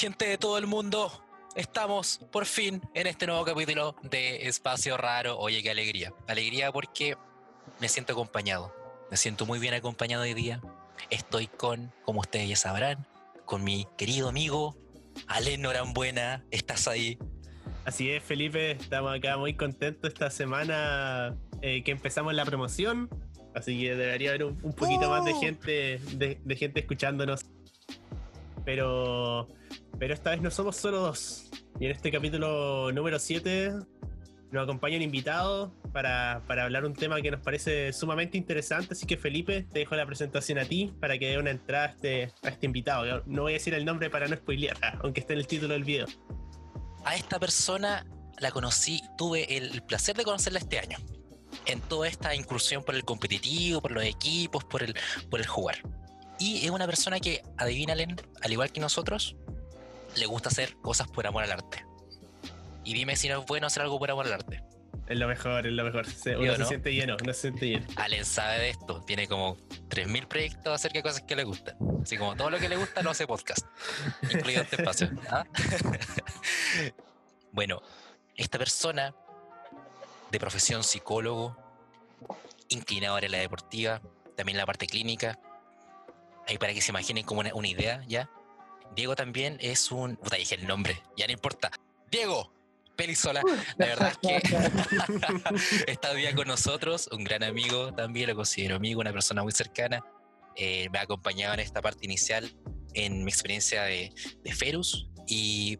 gente de todo el mundo. Estamos por fin en este nuevo capítulo de Espacio Raro. Oye, qué alegría. Alegría porque me siento acompañado. Me siento muy bien acompañado hoy día. Estoy con, como ustedes ya sabrán, con mi querido amigo Alen Norambuena. ¿Estás ahí? Así es, Felipe. Estamos acá muy contentos esta semana eh, que empezamos la promoción. Así que debería haber un, poquito más de ¡Oh! gente, de gente escuchándonos. Pero pero esta vez no somos solo dos. Y en este capítulo número 7 nos acompaña un invitado para, hablar un tema que nos parece sumamente interesante. Así que Felipe, te dejo la presentación a ti para que dé una entrada a este, este invitado. No voy a decir el nombre para no spoilear, aunque esté en el título del video. A esta persona la conocí, tuve el placer de conocerla este año. En toda esta incursión por el competitivo, por los equipos, por el, por el jugar. Y es una persona que, adivínalen, al igual que nosotros, le gusta hacer cosas por amor al arte. Y dime si no es bueno hacer algo por amor al arte. Es lo mejor, es lo mejor. uno se siente lleno, uno se siente lleno. Allen sabe de esto. Tiene como 3.000 proyectos acerca de cosas que le gustan. Así como todo lo que le gusta lo hace podcast. incluido este espacio. ¿ah? bueno, esta persona de profesión psicólogo, inclinado en la deportiva, también la parte clínica. Ahí para que se imaginen como una, una idea ya. Diego también es un. Puta, dije el nombre, ya no importa. Diego, Pelizola, la verdad es que está día con nosotros, un gran amigo también, lo considero amigo, una persona muy cercana. Eh, me ha acompañado en esta parte inicial en mi experiencia de, de Ferus y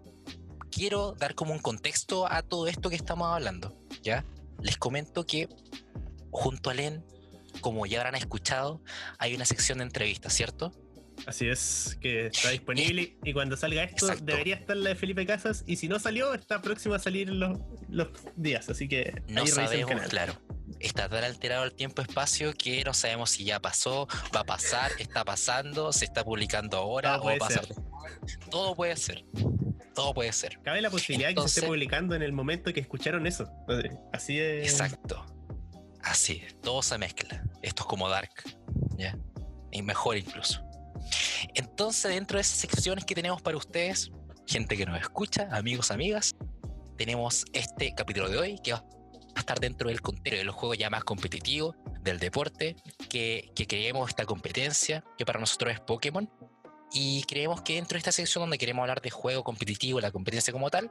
quiero dar como un contexto a todo esto que estamos hablando. ¿ya? Les comento que junto a Len, como ya habrán escuchado, hay una sección de entrevistas, ¿cierto? Así es, que está disponible y cuando salga esto debería estar la de Felipe Casas y si no salió está próximo a salir los, los días, así que no sabemos, claro. Está tan alterado el tiempo-espacio que no sabemos si ya pasó, va a pasar, está pasando, se está publicando ahora o va a pasar. Todo puede ser. Todo puede ser. Cabe la posibilidad de que se esté publicando en el momento que escucharon eso. Así es. Exacto. Así, todo se mezcla. Esto es como Dark. ¿Ya? Y mejor incluso. Entonces, dentro de esas secciones que tenemos para ustedes, gente que nos escucha, amigos, amigas, tenemos este capítulo de hoy que va a estar dentro del contenido de los juegos ya más competitivos del deporte, que, creemos esta competencia, que para nosotros es Pokémon, y creemos que dentro de esta sección donde queremos hablar de juego competitivo, la competencia como tal,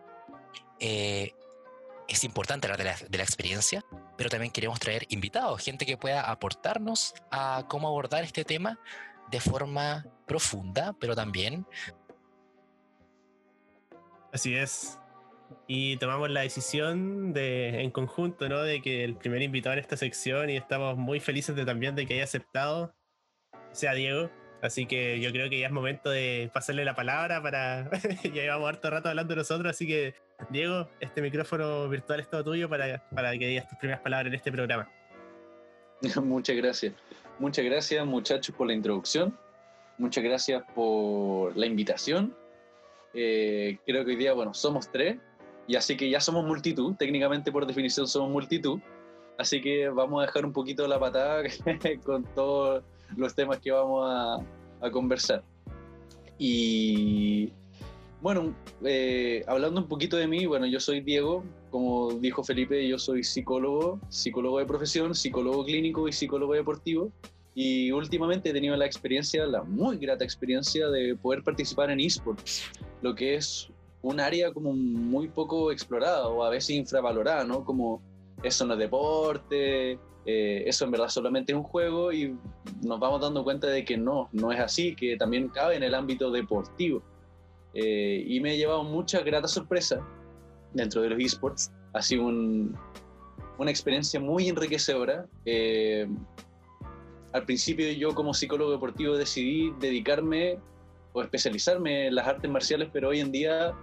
eh, es importante hablar de la, de la, experiencia, pero también queremos traer invitados, gente que pueda aportarnos a cómo abordar este tema de forma profunda, pero también... Así es. Y tomamos la decisión de, en conjunto, ¿no? De que el primer invitado en esta sección, y estamos muy felices de también de que haya aceptado, sea Diego. Así que yo creo que ya es momento de pasarle la palabra para. ya llevamos harto rato hablando nosotros, así que, Diego, este micrófono virtual es todo tuyo para, para que digas tus primeras palabras en este programa. Muchas gracias. Muchas gracias muchachos por la introducción. Muchas gracias por la invitación. Eh, creo que hoy día, bueno, somos tres y así que ya somos multitud. Técnicamente, por definición, somos multitud. Así que vamos a dejar un poquito la patada con todos los temas que vamos a, a conversar. Y bueno, eh, hablando un poquito de mí, bueno, yo soy Diego, como dijo Felipe, yo soy psicólogo, psicólogo de profesión, psicólogo clínico y psicólogo deportivo. Y últimamente he tenido la experiencia, la muy grata experiencia de poder participar en esports, lo que es un área como muy poco explorada o a veces infravalorada, ¿no? Como eso no es deporte, eh, eso en verdad solamente es un juego y nos vamos dando cuenta de que no, no es así, que también cabe en el ámbito deportivo. Eh, y me he llevado muchas gratas sorpresas dentro de los esports. Ha sido una experiencia muy enriquecedora. Eh, al principio yo como psicólogo deportivo decidí dedicarme o especializarme en las artes marciales, pero hoy en día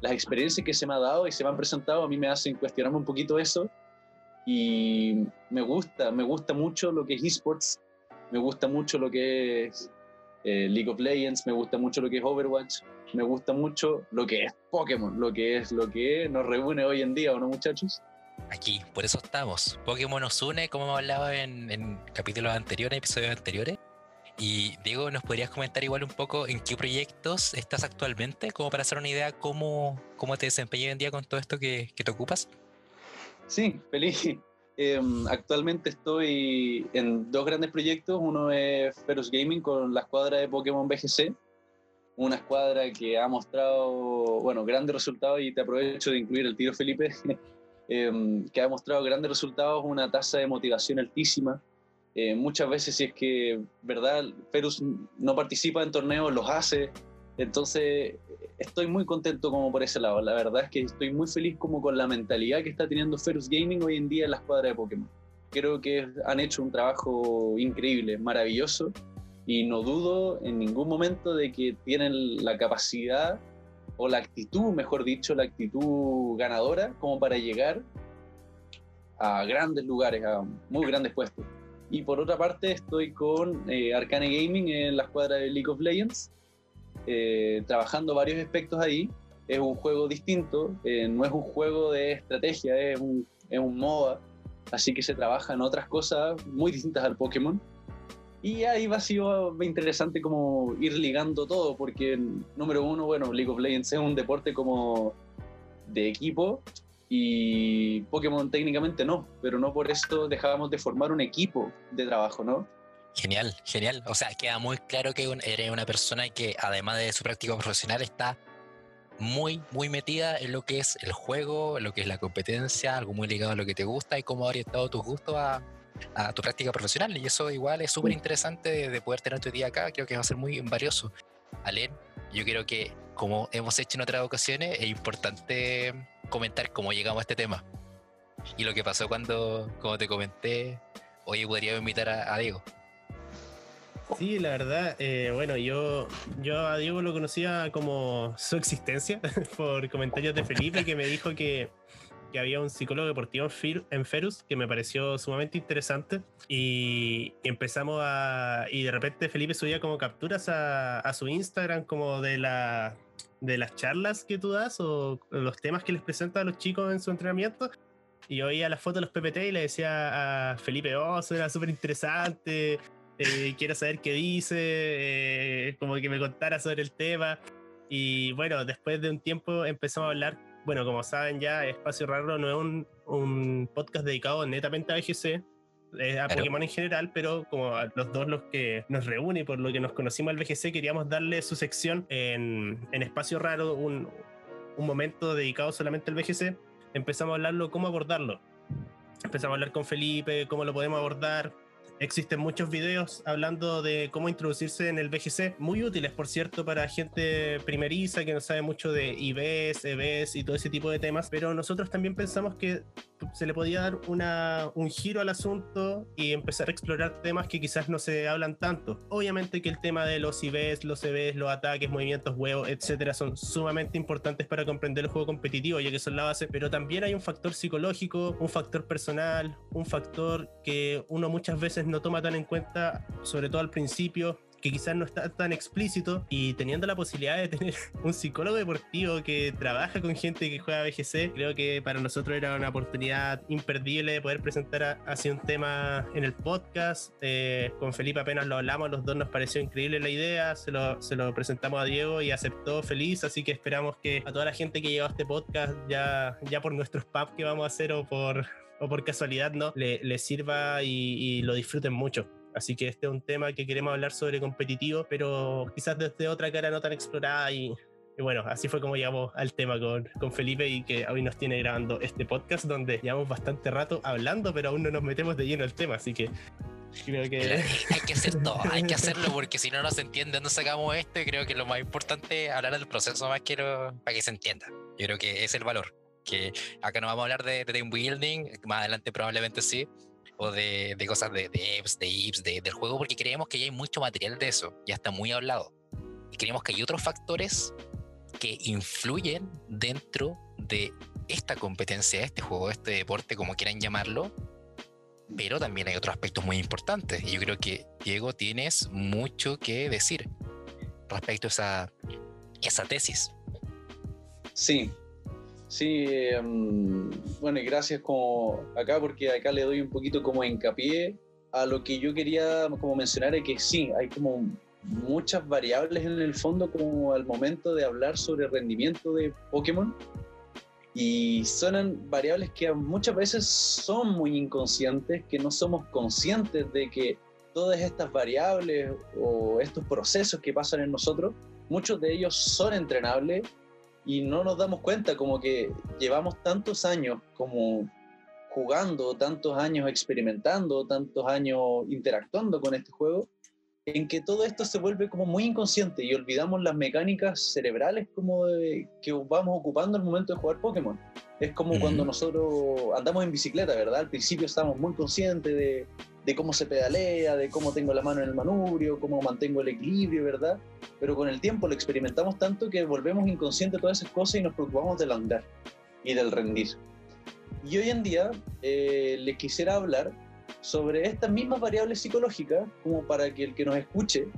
las experiencias que se me ha dado y se me han presentado a mí me hacen cuestionarme un poquito eso y me gusta, me gusta mucho lo que es esports, me gusta mucho lo que es eh, League of Legends, me gusta mucho lo que es Overwatch, me gusta mucho lo que es Pokémon, lo que es lo que nos reúne hoy en día, ¿o no, muchachos? Aquí, por eso estamos. Pokémon nos une, como hemos hablado en, en capítulos anteriores, episodios anteriores. Y Diego, ¿nos podrías comentar igual un poco en qué proyectos estás actualmente? Como para hacer una idea cómo, cómo te desempeñas hoy en día con todo esto que, que te ocupas. Sí, feliz. Em, actualmente estoy en dos grandes proyectos. Uno es Ferus Gaming con la escuadra de Pokémon BGC. Una escuadra que ha mostrado, bueno, grandes resultados y te aprovecho de incluir el tiro Felipe, em, que ha mostrado grandes resultados, una tasa de motivación altísima. Eh, muchas veces si es que, ¿verdad? Ferus no participa en torneos, los hace. Entonces, estoy muy contento como por ese lado. La verdad es que estoy muy feliz como con la mentalidad que está teniendo Ferus Gaming hoy en día en la escuadra de Pokémon. Creo que han hecho un trabajo increíble, maravilloso, y no dudo en ningún momento de que tienen la capacidad o la actitud, mejor dicho, la actitud ganadora como para llegar a grandes lugares, a muy grandes puestos. Y por otra parte estoy con eh, Arcane Gaming en la escuadra de League of Legends, eh, trabajando varios aspectos ahí. Es un juego distinto, eh, no es un juego de estrategia, es un, es un MOBA, así que se trabaja en otras cosas muy distintas al Pokémon. Y ahí va a ser interesante como ir ligando todo, porque número uno, bueno, League of Legends es un deporte como de equipo, y Pokémon técnicamente no, pero no por eso dejábamos de formar un equipo de trabajo, ¿no? Genial, genial. O sea, queda muy claro que eres una persona que además de su práctica profesional está muy, muy metida en lo que es el juego, en lo que es la competencia, algo muy ligado a lo que te gusta y cómo ha orientado tus gustos a, tu práctica profesional. Y eso igual es súper interesante de, poder tener tu día acá. Creo que va a ser muy valioso. Alen, yo creo que como hemos hecho en otras ocasiones, es importante comentar cómo llegamos a este tema. Y lo que pasó cuando, como te comenté, hoy podría invitar a, Diego. Sí, la verdad, eh, bueno, yo, yo a Diego lo conocía como su existencia por comentarios de Felipe que me dijo que, que había un psicólogo deportivo en Ferus que me pareció sumamente interesante y empezamos a... y de repente Felipe subía como capturas a, a su Instagram como de la, de las charlas que tú das o los temas que les presenta a los chicos en su entrenamiento. Y yo oía las fotos de los PPT y le decía a Felipe, oh, eso era súper interesante, eh, quiero saber qué dice, eh, como que me contara sobre el tema. Y bueno, después de un tiempo empezamos a hablar, bueno, como saben ya, Espacio Raro no es un, un podcast dedicado netamente a BGC, a Pokémon en general, pero como a los dos los que nos reúne por lo que nos conocimos al VGC, queríamos darle su sección en, en Espacio Raro, un, un, momento dedicado solamente al VGC. Empezamos a hablarlo, cómo abordarlo. Empezamos a hablar con Felipe, cómo lo podemos abordar, Existen muchos videos hablando de cómo introducirse en el VGC, muy útiles, por cierto, para gente primeriza que no sabe mucho de IBs, EBs y todo ese tipo de temas, pero nosotros también pensamos que se le podía dar un giro al asunto y empezar a explorar temas que quizás no se hablan tanto. Obviamente que el tema de los IBs, los EBs, los ataques, movimientos huevos, etcétera, son sumamente importantes para comprender el juego competitivo, ya que son la base, pero también hay un factor psicológico, un factor personal, un factor que uno muchas veces no toma tan en cuenta, sobre todo al principio, que quizás no está tan explícito y teniendo la posibilidad de tener un psicólogo deportivo que trabaja con gente que juega BGC, creo que para nosotros era una oportunidad imperdible de poder presentar así un tema en el podcast. Eh, con Felipe apenas lo hablamos, los dos nos pareció increíble la idea, se lo, se lo presentamos a Diego y aceptó feliz, así que esperamos que a toda la gente que lleva este podcast ya, ya por nuestros pubs que vamos a hacer o por, o por casualidad, ¿no? Le, sirva y lo disfruten mucho. Así que este es un tema que queremos hablar sobre competitivo, pero quizás desde otra cara no tan explorada y, bueno, así fue como llegamos al tema con, con, Felipe y que hoy nos tiene grabando este podcast donde llevamos bastante rato hablando, pero aún no nos metemos de lleno al tema, así que creo que... hay que hacer todo, hay que hacerlo porque si no, no se entiende dónde sacamos esto y creo que lo más importante es hablar del proceso más que para que se entienda. Yo creo que es el valor, que acá no vamos a hablar de, de team building, más adelante probablemente sí, de, cosas de, de apps, de IPs, de, del juego, porque creemos que ya hay mucho material de eso, ya está muy hablado. Y creemos que hay otros factores que influyen dentro de esta competencia, este juego, este deporte, como quieran llamarlo, pero también hay otros aspectos muy importantes. Y yo creo que, Diego, tienes mucho que decir respecto a esa, esa tesis. Sí, Sí, em, bueno, y gracias como acá, porque acá le doy un poquito como hincapié a lo que yo quería como mencionar es que sí, hay como muchas variables en el fondo como al momento de hablar sobre rendimiento de Pokémon. Y son variables que muchas veces son muy inconscientes, que no somos conscientes de que todas estas variables o estos procesos que pasan en nosotros, muchos de ellos son entrenables y no nos damos cuenta como que llevamos tantos años como jugando, tantos años experimentando, tantos años interactuando con este juego, en que todo esto se vuelve como muy inconsciente y olvidamos las mecánicas cerebrales como que vamos ocupando al momento de jugar Pokémon. Es como cuando nosotros andamos en bicicleta, ¿verdad? Al principio estamos muy conscientes de, de, cómo se pedalea, de cómo tengo la mano en el manubrio, cómo mantengo el equilibrio, ¿verdad? Pero con el tiempo lo experimentamos tanto que volvemos inconscientes todas esas cosas y nos preocupamos del andar y del rendir. Y hoy en día eh, les quisiera hablar sobre estas mismas variables psicológicas, como para que el que nos escuche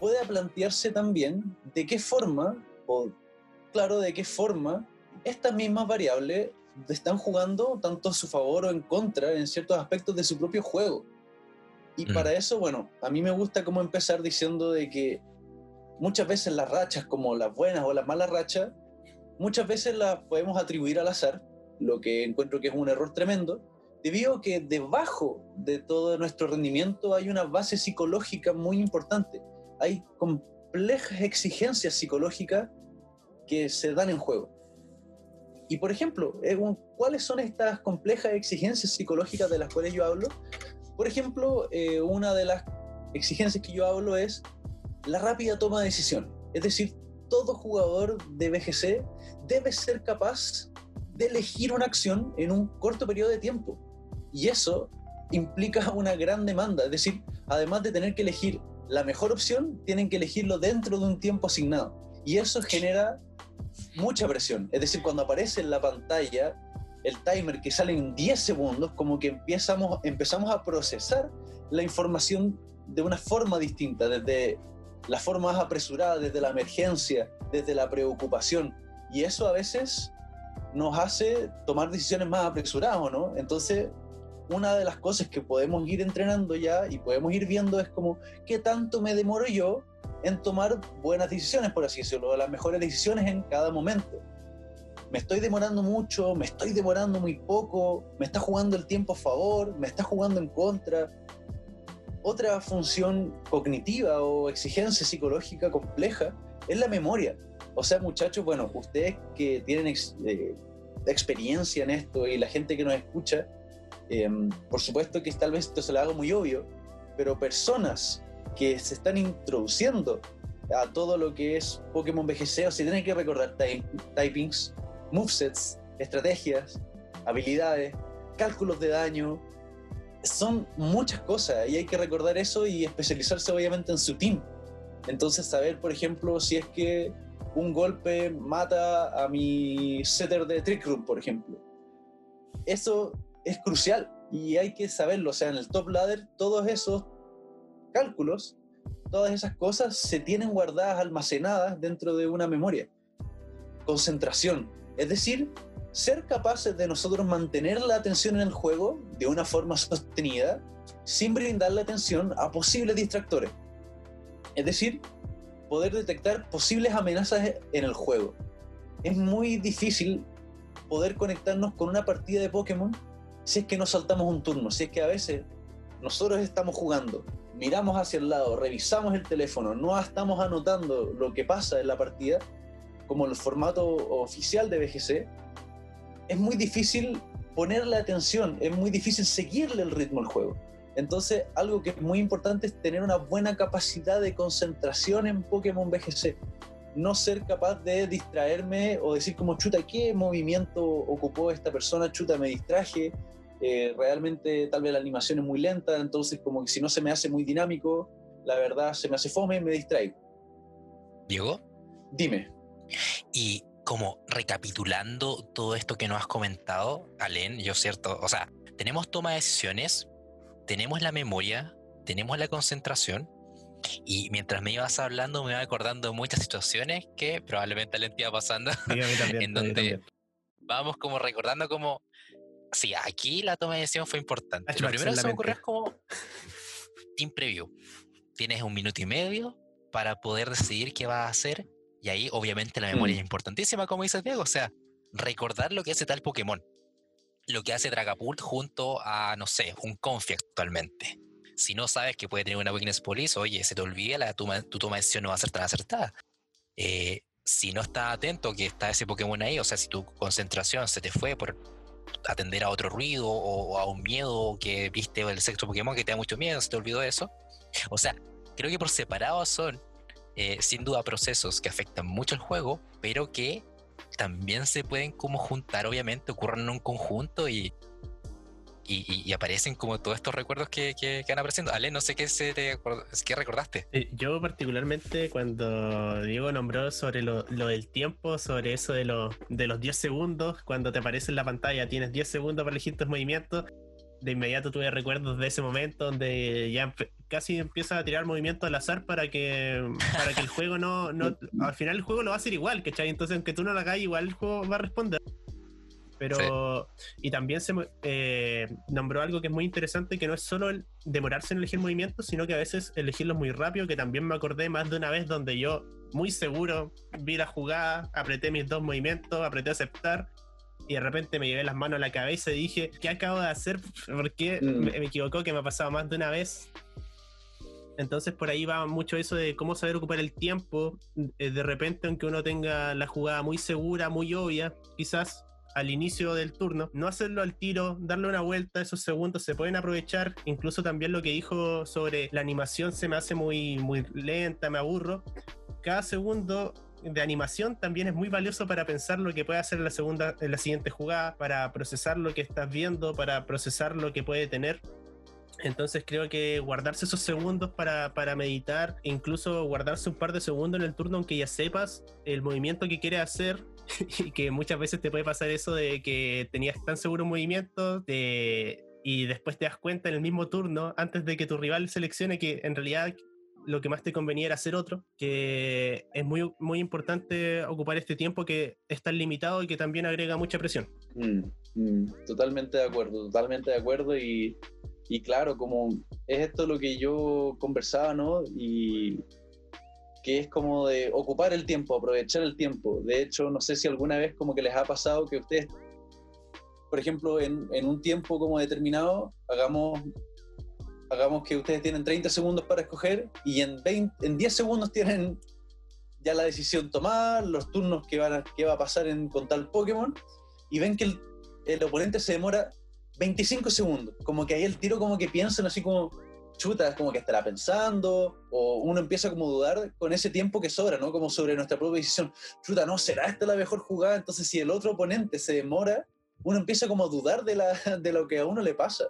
pueda plantearse también de qué forma, o claro, de qué forma estas mismas variables están jugando tanto a su favor o en contra en ciertos aspectos de su propio juego. Y mm. para eso, bueno, a mí me gusta como empezar diciendo de que muchas veces las rachas, como las buenas o las malas rachas, muchas veces las podemos atribuir al azar, lo que encuentro que es un error tremendo, debido a que debajo de todo nuestro rendimiento hay una base psicológica muy importante. Hay complejas exigencias psicológicas que se dan en juego. Y por ejemplo, ¿cuáles son estas complejas exigencias psicológicas de las cuales yo hablo? Por ejemplo, eh, una de las exigencias que yo hablo es la rápida toma de decisión. Es decir, todo jugador de BGC debe ser capaz de elegir una acción en un corto periodo de tiempo. Y eso implica una gran demanda, es decir, además de tener que elegir la mejor opción, tienen que elegirlo dentro de un tiempo asignado. Y eso genera mucha presión. Es decir, cuando aparece en la pantalla el timer que sale en 10 segundos, como que empezamos, empezamos a procesar la información de una forma distinta, desde la forma más apresurada, desde la emergencia, desde la preocupación. Y eso a veces nos hace tomar decisiones más apresuradas, ¿no? Entonces, una de las cosas que podemos ir entrenando ya y podemos ir viendo es como qué tanto me demoro yo en tomar buenas decisiones, por así decirlo, las mejores decisiones en cada momento. Me estoy demorando mucho, me estoy demorando muy poco, me está jugando el tiempo a favor, me está jugando en contra. Otra función cognitiva o exigencia psicológica compleja es la memoria. O sea, muchachos, bueno, ustedes que tienen eh, experiencia en esto y la gente que nos escucha, Em, por supuesto que tal vez esto se lo hago muy obvio, pero personas que se están introduciendo a todo lo que es Pokémon BGC, o tienen que recordar typings, movesets, estrategias, habilidades, cálculos de daño, son muchas cosas y hay que recordar eso y especializarse obviamente en su team. Entonces saber, por ejemplo, si es que un golpe mata a mi setter de Trick Room, por ejemplo. Eso es crucial y hay que saberlo. O sea, en el top ladder, todos esos cálculos, todas esas cosas se tienen guardadas, almacenadas dentro de una memoria. Concentración, es decir, ser capaces de nosotros mantener la atención en el juego de una forma sostenida sin brindarle atención a posibles distractores. Es decir, poder detectar posibles amenazas en el juego. Es muy difícil poder conectarnos con una partida de Pokémon si es que no saltamos un turno, si es que a veces nosotros estamos jugando, miramos hacia el lado, revisamos el teléfono, no estamos anotando lo que pasa en la partida, como el formato oficial de BGC, es muy difícil ponerle atención, es muy difícil seguirle el ritmo al juego. Entonces, algo que es muy importante es tener una buena capacidad de concentración en Pokémon BGC. No ser capaz de distraerme o decir como, chuta, ¿qué movimiento ocupó esta persona? Chuta, me distraje, eh, realmente tal vez la animación es muy lenta, entonces como que si no se me hace muy dinámico, la verdad se me hace fome y me distraigo. Diego. Dime. Y como recapitulando todo esto que nos has comentado, Alen, yo cierto, o sea, tenemos toma de decisiones, tenemos la memoria, tenemos la concentración, y mientras me ibas hablando me iba acordando muchas situaciones que probablemente te iba pasando, en donde vamos como recordando como sí, aquí la toma de decisión fue importante. Lo primero que se me ocurrió es como, team preview. Tienes un minuto y medio para poder decidir qué vas a hacer. Y ahí, obviamente, la memoria Mm. es importantísima, como dices Diego. O sea, recordar lo que hace tal Pokémon. Lo que hace Dragapult junto a, no sé, un Confi actualmente. Si no sabes que puede tener una weakness police, oye, se te olvida, la, tu, tu toma de decisión no va a ser tan acertada. Eh, si no estás atento que está ese Pokémon ahí, o sea, si tu concentración se te fue por atender a otro ruido o, o a un miedo que viste el sexto Pokémon que te da mucho miedo, se te olvidó eso. O sea, creo que por separado son eh, sin duda procesos que afectan mucho el juego, pero que también se pueden como juntar, obviamente, ocurren en un conjunto y, y, y- aparecen como todos estos recuerdos que, que, que van apareciendo. Ale, no sé qué, se te, qué recordaste. Yo particularmente cuando Diego nombró sobre lo, lo del tiempo, sobre eso de, lo- de los 10 segundos, cuando te aparece en la pantalla, tienes 10 segundos para elegir tus movimientos, de inmediato tuve recuerdos de ese momento donde ya casi empiezas a tirar movimientos al azar para que, para que el juego no, no... Al final el juego lo va a hacer igual, ¿cachai? Entonces aunque tú no lo hagas igual, el juego va a responder. Pero, y también se eh, nombró algo que es muy interesante, que no es solo el demorarse en elegir movimientos, sino que a veces elegirlos muy rápido, que también me acordé más de una vez donde yo, muy seguro, vi la jugada, apreté mis dos movimientos, apreté aceptar, y de repente me llevé las manos a la cabeza y dije, ¿qué acabo de hacer? ¿Por qué Mm. me, me equivocó? Que me ha pasado más de una vez. Entonces por ahí va mucho eso de cómo saber ocupar el tiempo. Eh, De repente, aunque uno tenga la jugada muy segura, muy obvia, quizás al inicio del turno, no hacerlo al tiro, darle una vuelta, esos segundos se pueden aprovechar. Incluso también lo que dijo sobre la animación se me hace muy, muy lenta, me aburro. Cada segundo de animación también es muy valioso para pensar lo que puede hacer la segunda, en la siguiente jugada, para procesar lo que estás viendo, para procesar lo que puede tener. Entonces creo que guardarse esos segundos para, para meditar, incluso guardarse un par de segundos en el turno, aunque ya sepas el movimiento que quieres hacer, y que muchas veces te puede pasar eso de que tenías tan seguro un movimiento y después te das cuenta en el mismo turno, antes de que tu rival seleccione que en realidad lo que más te convenía era hacer otro, que es muy, muy importante ocupar este tiempo que es tan limitado y que también agrega mucha presión. Mm, mm, totalmente de acuerdo, totalmente de acuerdo y, y claro, como es esto lo que yo conversaba, ¿no? Que es como de ocupar el tiempo, aprovechar el tiempo. De hecho, no sé si alguna vez como que les ha pasado que ustedes, por ejemplo, en, en un tiempo como determinado, hagamos, hagamos que ustedes tienen 30 segundos para escoger y en, 20, en 10 segundos tienen ya la decisión tomada, los turnos que, van a, va a pasar en, con tal Pokémon y ven que el, el oponente se demora 25 segundos. Como que ahí el tiro como que piensan así como, chuta, es como que estará pensando, o uno empieza como a dudar con ese tiempo que sobra, ¿no? Como sobre nuestra propia decisión. Chuta, no, ¿será esta la mejor jugada? Entonces si el otro oponente se demora, uno empieza como a dudar de, la, de lo que a uno le pasa.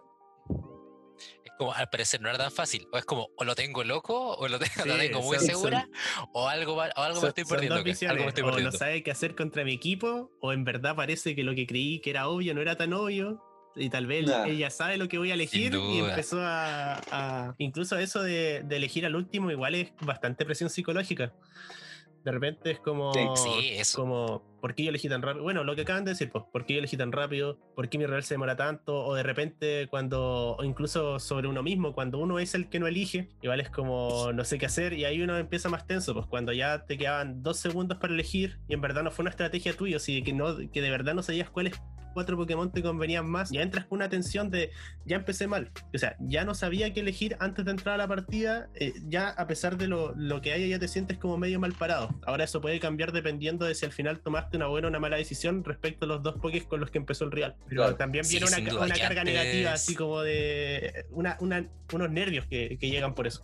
Es como, al parecer no era tan fácil. O es como, o lo tengo loco, o lo tengo, muy son- segura, o algo, o algo Son- me estoy perdiendo. visiones, Algo me estoy o no sabe qué hacer contra mi equipo, o en verdad parece que lo que creí que era obvio no era tan obvio. Y tal vez Nah. ella sabe lo que voy a elegir y empezó a, a- Incluso eso de, de elegir al último igual es bastante presión psicológica. De repente es como... Sí, eso. Como, ¿por qué yo elegí tan rápido? Bueno, lo que acaban de decir, pues, ¿por qué yo elegí tan rápido? ¿Por qué mi rival se demora tanto? O de repente cuando, o incluso sobre uno mismo, cuando uno es el que no elige, igual es como no sé qué hacer y ahí uno empieza más tenso, pues cuando ya te quedaban dos segundos para elegir y en verdad no fue una estrategia tuya, si que, no, que de verdad no sabías cuáles cuatro Pokémon te convenían más, ya entras con una tensión de ya empecé mal, o sea, ya no sabía qué elegir antes de entrar a la partida, eh, ya a pesar de lo, lo que haya ya te sientes como medio mal parado. Ahora eso puede cambiar dependiendo de si al final tomaste una buena o una mala decisión respecto a los dos Pokés con los que empezó el Real. Pero Claro. también Sí, viene una, duda, carga antes- negativa, así como de una, una- unos nervios que, que llegan por eso.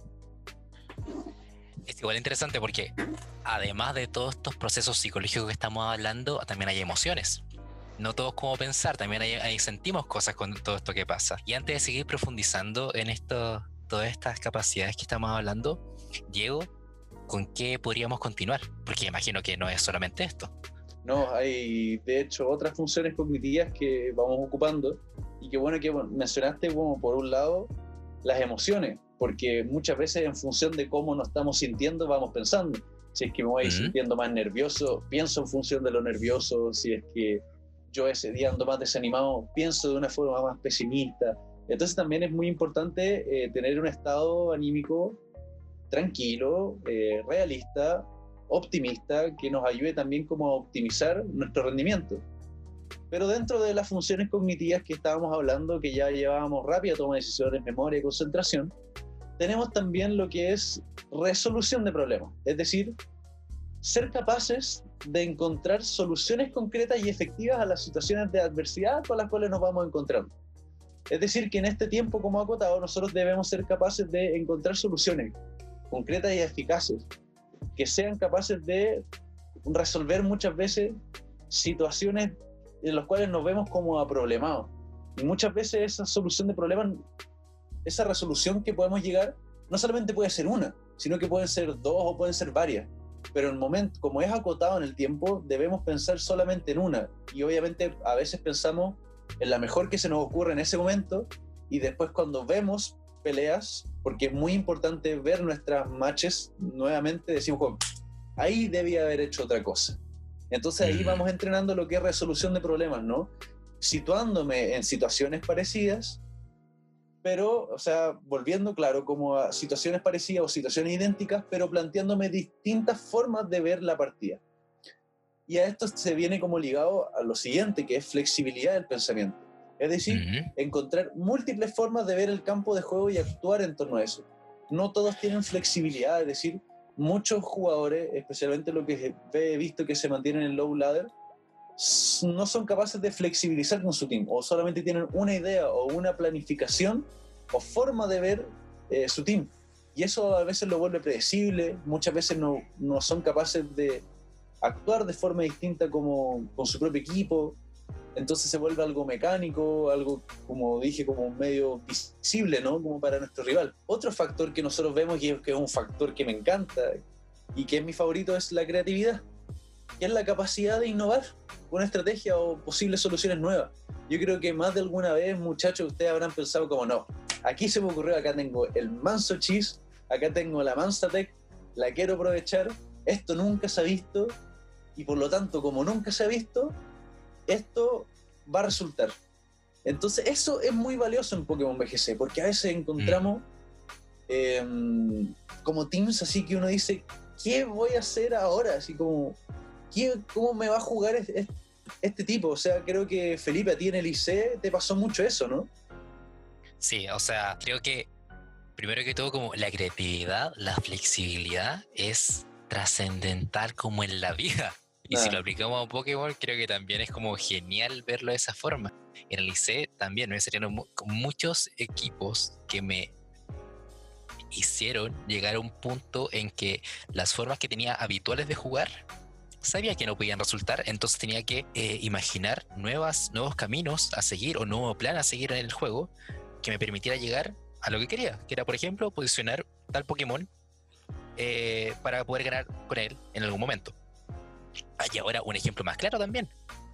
Es igual interesante porque además de todos estos procesos psicológicos que estamos hablando, también hay emociones. No todos como pensar, también hay, hay- sentimos cosas con todo esto que pasa. Y antes de seguir profundizando en esto, todas estas capacidades que estamos hablando, Diego, ¿con qué podríamos continuar? Porque imagino que no es solamente esto. No, hay de hecho otras funciones cognitivas que vamos ocupando y que bueno que bueno, mencionaste como por un lado las emociones, porque muchas veces en función de cómo nos estamos sintiendo vamos pensando. Si es que me voy sintiendo más nervioso, pienso en función de lo nervioso, si es que yo ese día ando más desanimado, pienso de una forma más pesimista, Entonces también es muy importante eh, tener un estado anímico tranquilo, eh, realista, optimista, que nos ayude también como a optimizar nuestro rendimiento. Pero dentro de las funciones cognitivas que estábamos hablando, que ya llevábamos rápida toma de decisiones, memoria concentración, tenemos también lo que es resolución de problemas, es decir, ser capaces de encontrar soluciones concretas y efectivas a las situaciones de adversidad con las cuales nos vamos encontrando. Es decir, que en este tiempo como acotado nosotros debemos ser capaces de encontrar soluciones concretas y eficaces que sean capaces de resolver muchas veces situaciones en las cuales nos vemos como problemados. Y muchas veces esa solución de problemas, esa resolución que podemos llegar, no solamente puede ser una, sino que pueden ser dos o pueden ser varias. Pero en el momento, como es acotado en el tiempo, debemos pensar solamente en una. Y obviamente a veces pensamos en la mejor que se nos ocurre en ese momento y después cuando vemos peleas, porque es muy importante ver nuestras matches nuevamente, decimos, ahí debía haber hecho otra cosa. Entonces ahí vamos entrenando lo que es resolución de problemas, ¿no? Situándome en situaciones parecidas, pero, o sea, volviendo, claro, como a situaciones parecidas o situaciones idénticas, pero planteándome distintas formas de ver la partida. Y a esto se viene como ligado a lo siguiente, que es flexibilidad del pensamiento. Es decir, encontrar múltiples formas de ver el campo de juego y actuar en torno a eso. No todos tienen flexibilidad, es decir, muchos jugadores, especialmente lo que he visto que se mantienen en low ladder, no son capaces de flexibilizar con su team o solamente tienen una idea o una planificación o forma de ver eh, su team. Y eso a veces lo vuelve predecible, muchas veces no, no son capaces de actuar de forma distinta como con su propio equipo, entonces se vuelve algo mecánico, algo, como dije, como medio visible, ¿no? Como para nuestro rival. Otro factor que nosotros vemos y que es un factor que me encanta y que es mi favorito es la creatividad, que es la capacidad de innovar una estrategia o posibles soluciones nuevas. Yo creo que más de alguna vez, muchachos, ustedes habrán pensado como no, aquí se me ocurrió, acá tengo el manso cheese, acá tengo la mansa tech, la quiero aprovechar, esto nunca se ha visto y por lo tanto, como nunca se ha visto, esto va a resultar. Entonces, eso es muy valioso en Pokémon BGC, porque a veces encontramos em, como teams así que uno dice, ¿qué voy a hacer ahora? Así como, ¿cómo me va a jugar este, tipo? O sea, creo que Felipe, a ti en el IC te pasó mucho eso, ¿no? Sí, o sea, creo que primero que todo como la creatividad, la flexibilidad es trascendental como en la vida. Y si lo aplicamos a Pokémon, creo que también es como genial verlo de esa forma. En el IC también me salieron muchos equipos que me hicieron llegar a un punto en que las formas que tenía habituales de jugar sabía que no podían resultar, entonces tenía que eh, imaginar nuevas, nuevos caminos a seguir o nuevo plan a seguir en el juego que me permitiera llegar a lo que quería, que era, por ejemplo, posicionar tal Pokémon eh, para poder ganar con él en algún momento. Ah, y ahora un ejemplo más claro también.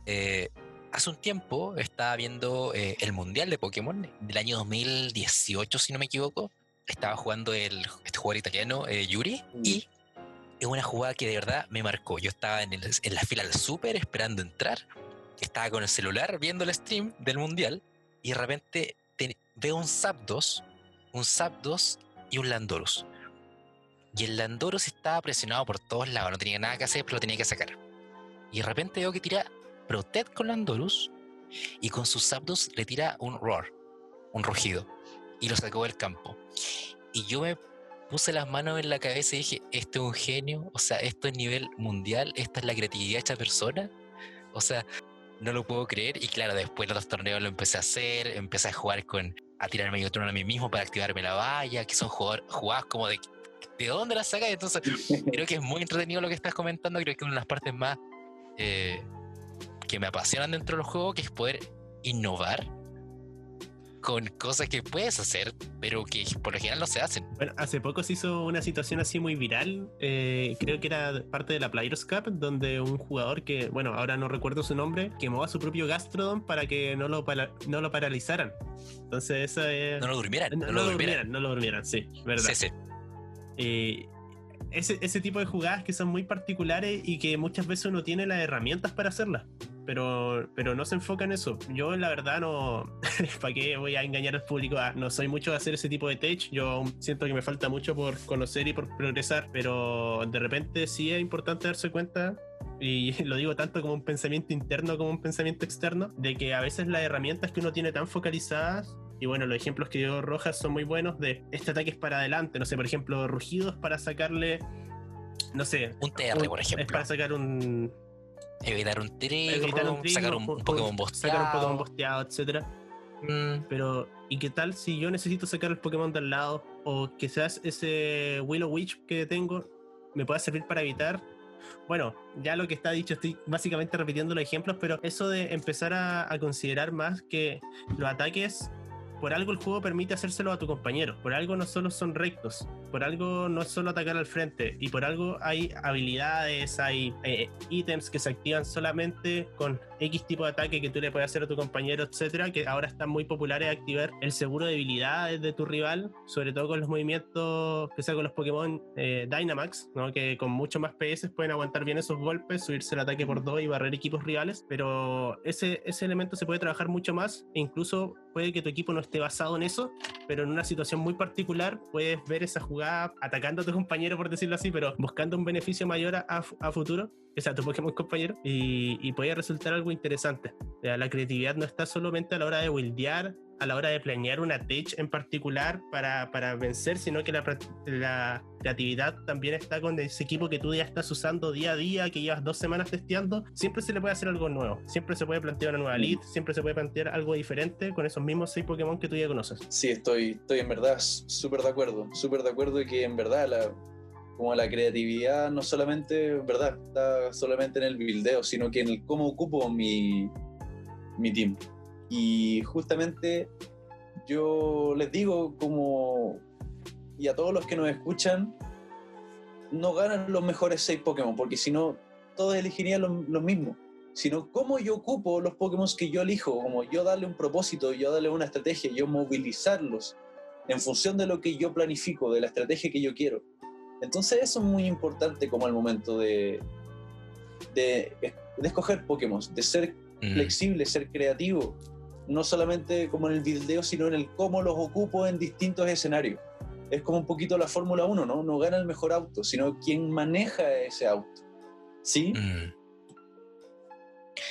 Eh, hace un tiempo estaba viendo eh, el Mundial de Pokémon del año 2018, si no me equivoco. Estaba jugando el, este jugador italiano, eh, Yuri, y es una jugada que de verdad me marcó. Yo estaba en, la fila del súper esperando entrar, estaba con el celular viendo el stream del Mundial, y de repente veo un Zapdos, un Zapdos y un Landorus. Y el Landorus estaba presionado por todos lados, no tenía nada que hacer, pero lo tenía que sacar. Y de repente veo que tira Protect con Landorus y con sus Zapdos le tira un Roar, un rugido, y lo sacó del campo. Y yo me puse las manos en la cabeza y dije, esto es un genio, o sea, esto es nivel mundial, esta es la creatividad de esta persona. O sea, no lo puedo creer. Y claro, después de los torneos lo empecé a hacer, empecé a jugar con, a tirar medio turno a mí mismo para activarme la valla, que son jugadas como de ¿de dónde la sacas? Entonces, creo que es muy entretenido lo que estás comentando. Creo que una de las partes más eh, que me apasionan dentro del juego, que es poder innovar con cosas que puedes hacer, pero que por lo general no se hacen. Bueno, hace poco se hizo una situación así muy viral, eh, creo que era parte de la Players Cup, donde un jugador que, bueno, ahora no recuerdo su nombre, quemó a su propio Gastrodon para que no lo, no lo paralizaran. Entonces, eso es... No lo durmieran. No, lo, durmieran. no lo durmieran, sí, verdad. Sí, sí. Eh, ese, ese, tipo de jugadas que son muy particulares y que muchas veces uno tiene las herramientas para hacerlas. pero, pero no se enfoca en eso. Yo la verdad no, ¿para qué voy a engañar al público? Ah, no soy mucho de hacer ese tipo de tech, yo siento que me falta mucho por conocer y por progresar, pero de repente sí es importante darse cuenta y lo digo tanto como un pensamiento interno como un pensamiento externo, de que a veces las herramientas que uno tiene tan focalizadas y bueno, los ejemplos que dio Rojas son muy buenos de este ataque es para adelante, no sé, por ejemplo, rugidos para sacarle, no sé. Un TR, por ejemplo. Es para sacar un... Evitar un trigger, sacar un, Pokémon bosteado. Sacar un Pokémon bosteado, etc. Mm. Pero, ¿y qué tal si yo necesito sacar el Pokémon de al lado? O quizás ese Willow Witch que tengo me pueda servir para evitar bueno, ya lo que está dicho, estoy básicamente repitiendo los ejemplos, pero eso de empezar a, a considerar más que los ataques por algo el juego permite hacérselo a tu compañero, por algo no solo son rectos, por algo no es solo atacar al frente, y por algo hay habilidades, hay eh, ítems que se activan solamente con X tipo de ataque que tú le puedes hacer a tu compañero, etcétera, que ahora están muy populares activar el seguro de habilidades de tu rival, sobre todo con los movimientos que sea con los Pokémon eh, Dynamax, ¿no? que con mucho más PS pueden aguantar bien esos golpes, subirse el ataque por dos y barrer equipos rivales, pero ese, ese elemento se puede trabajar mucho más e incluso puede que tu equipo no esté basado en eso, pero en una situación muy particular puedes ver esa jugada atacando a tu compañero, por decirlo así, pero buscando un beneficio mayor a, a futuro o sea, tu Pokémon compañero, y, y puede resultar algo interesante. la creatividad no está solamente a la hora de wildear, a la hora de planear una tech en particular para, para vencer, sino que la, la, creatividad también está con ese equipo que tú ya estás usando día a día, que llevas dos semanas testeando. Siempre se le puede hacer algo nuevo, siempre se puede plantear una nueva lead, siempre se puede plantear algo diferente con esos mismos seis Pokémon que tú ya conoces. Sí, estoy, estoy en verdad súper de acuerdo, súper de acuerdo de que en verdad la como la creatividad no solamente, ¿verdad? Está solamente en el buildeo, sino que en el cómo ocupo mi, mi team. Y justamente yo les digo como, y a todos los que nos escuchan, no ganan los mejores seis Pokémon, porque si no, todos elegirían lo, mismo. Sino cómo yo ocupo los Pokémon que yo elijo, como yo darle un propósito, yo darle una estrategia, yo movilizarlos en función de lo que yo planifico, de la estrategia que yo quiero. Entonces eso es muy importante como al momento de, de, escoger Pokémon, de ser mm. flexible, ser creativo, no solamente como en el video, sino en el cómo los ocupo en distintos escenarios. Es como un poquito la Fórmula 1, ¿no? No gana el mejor auto, sino quien maneja ese auto. ¿Sí? Mm.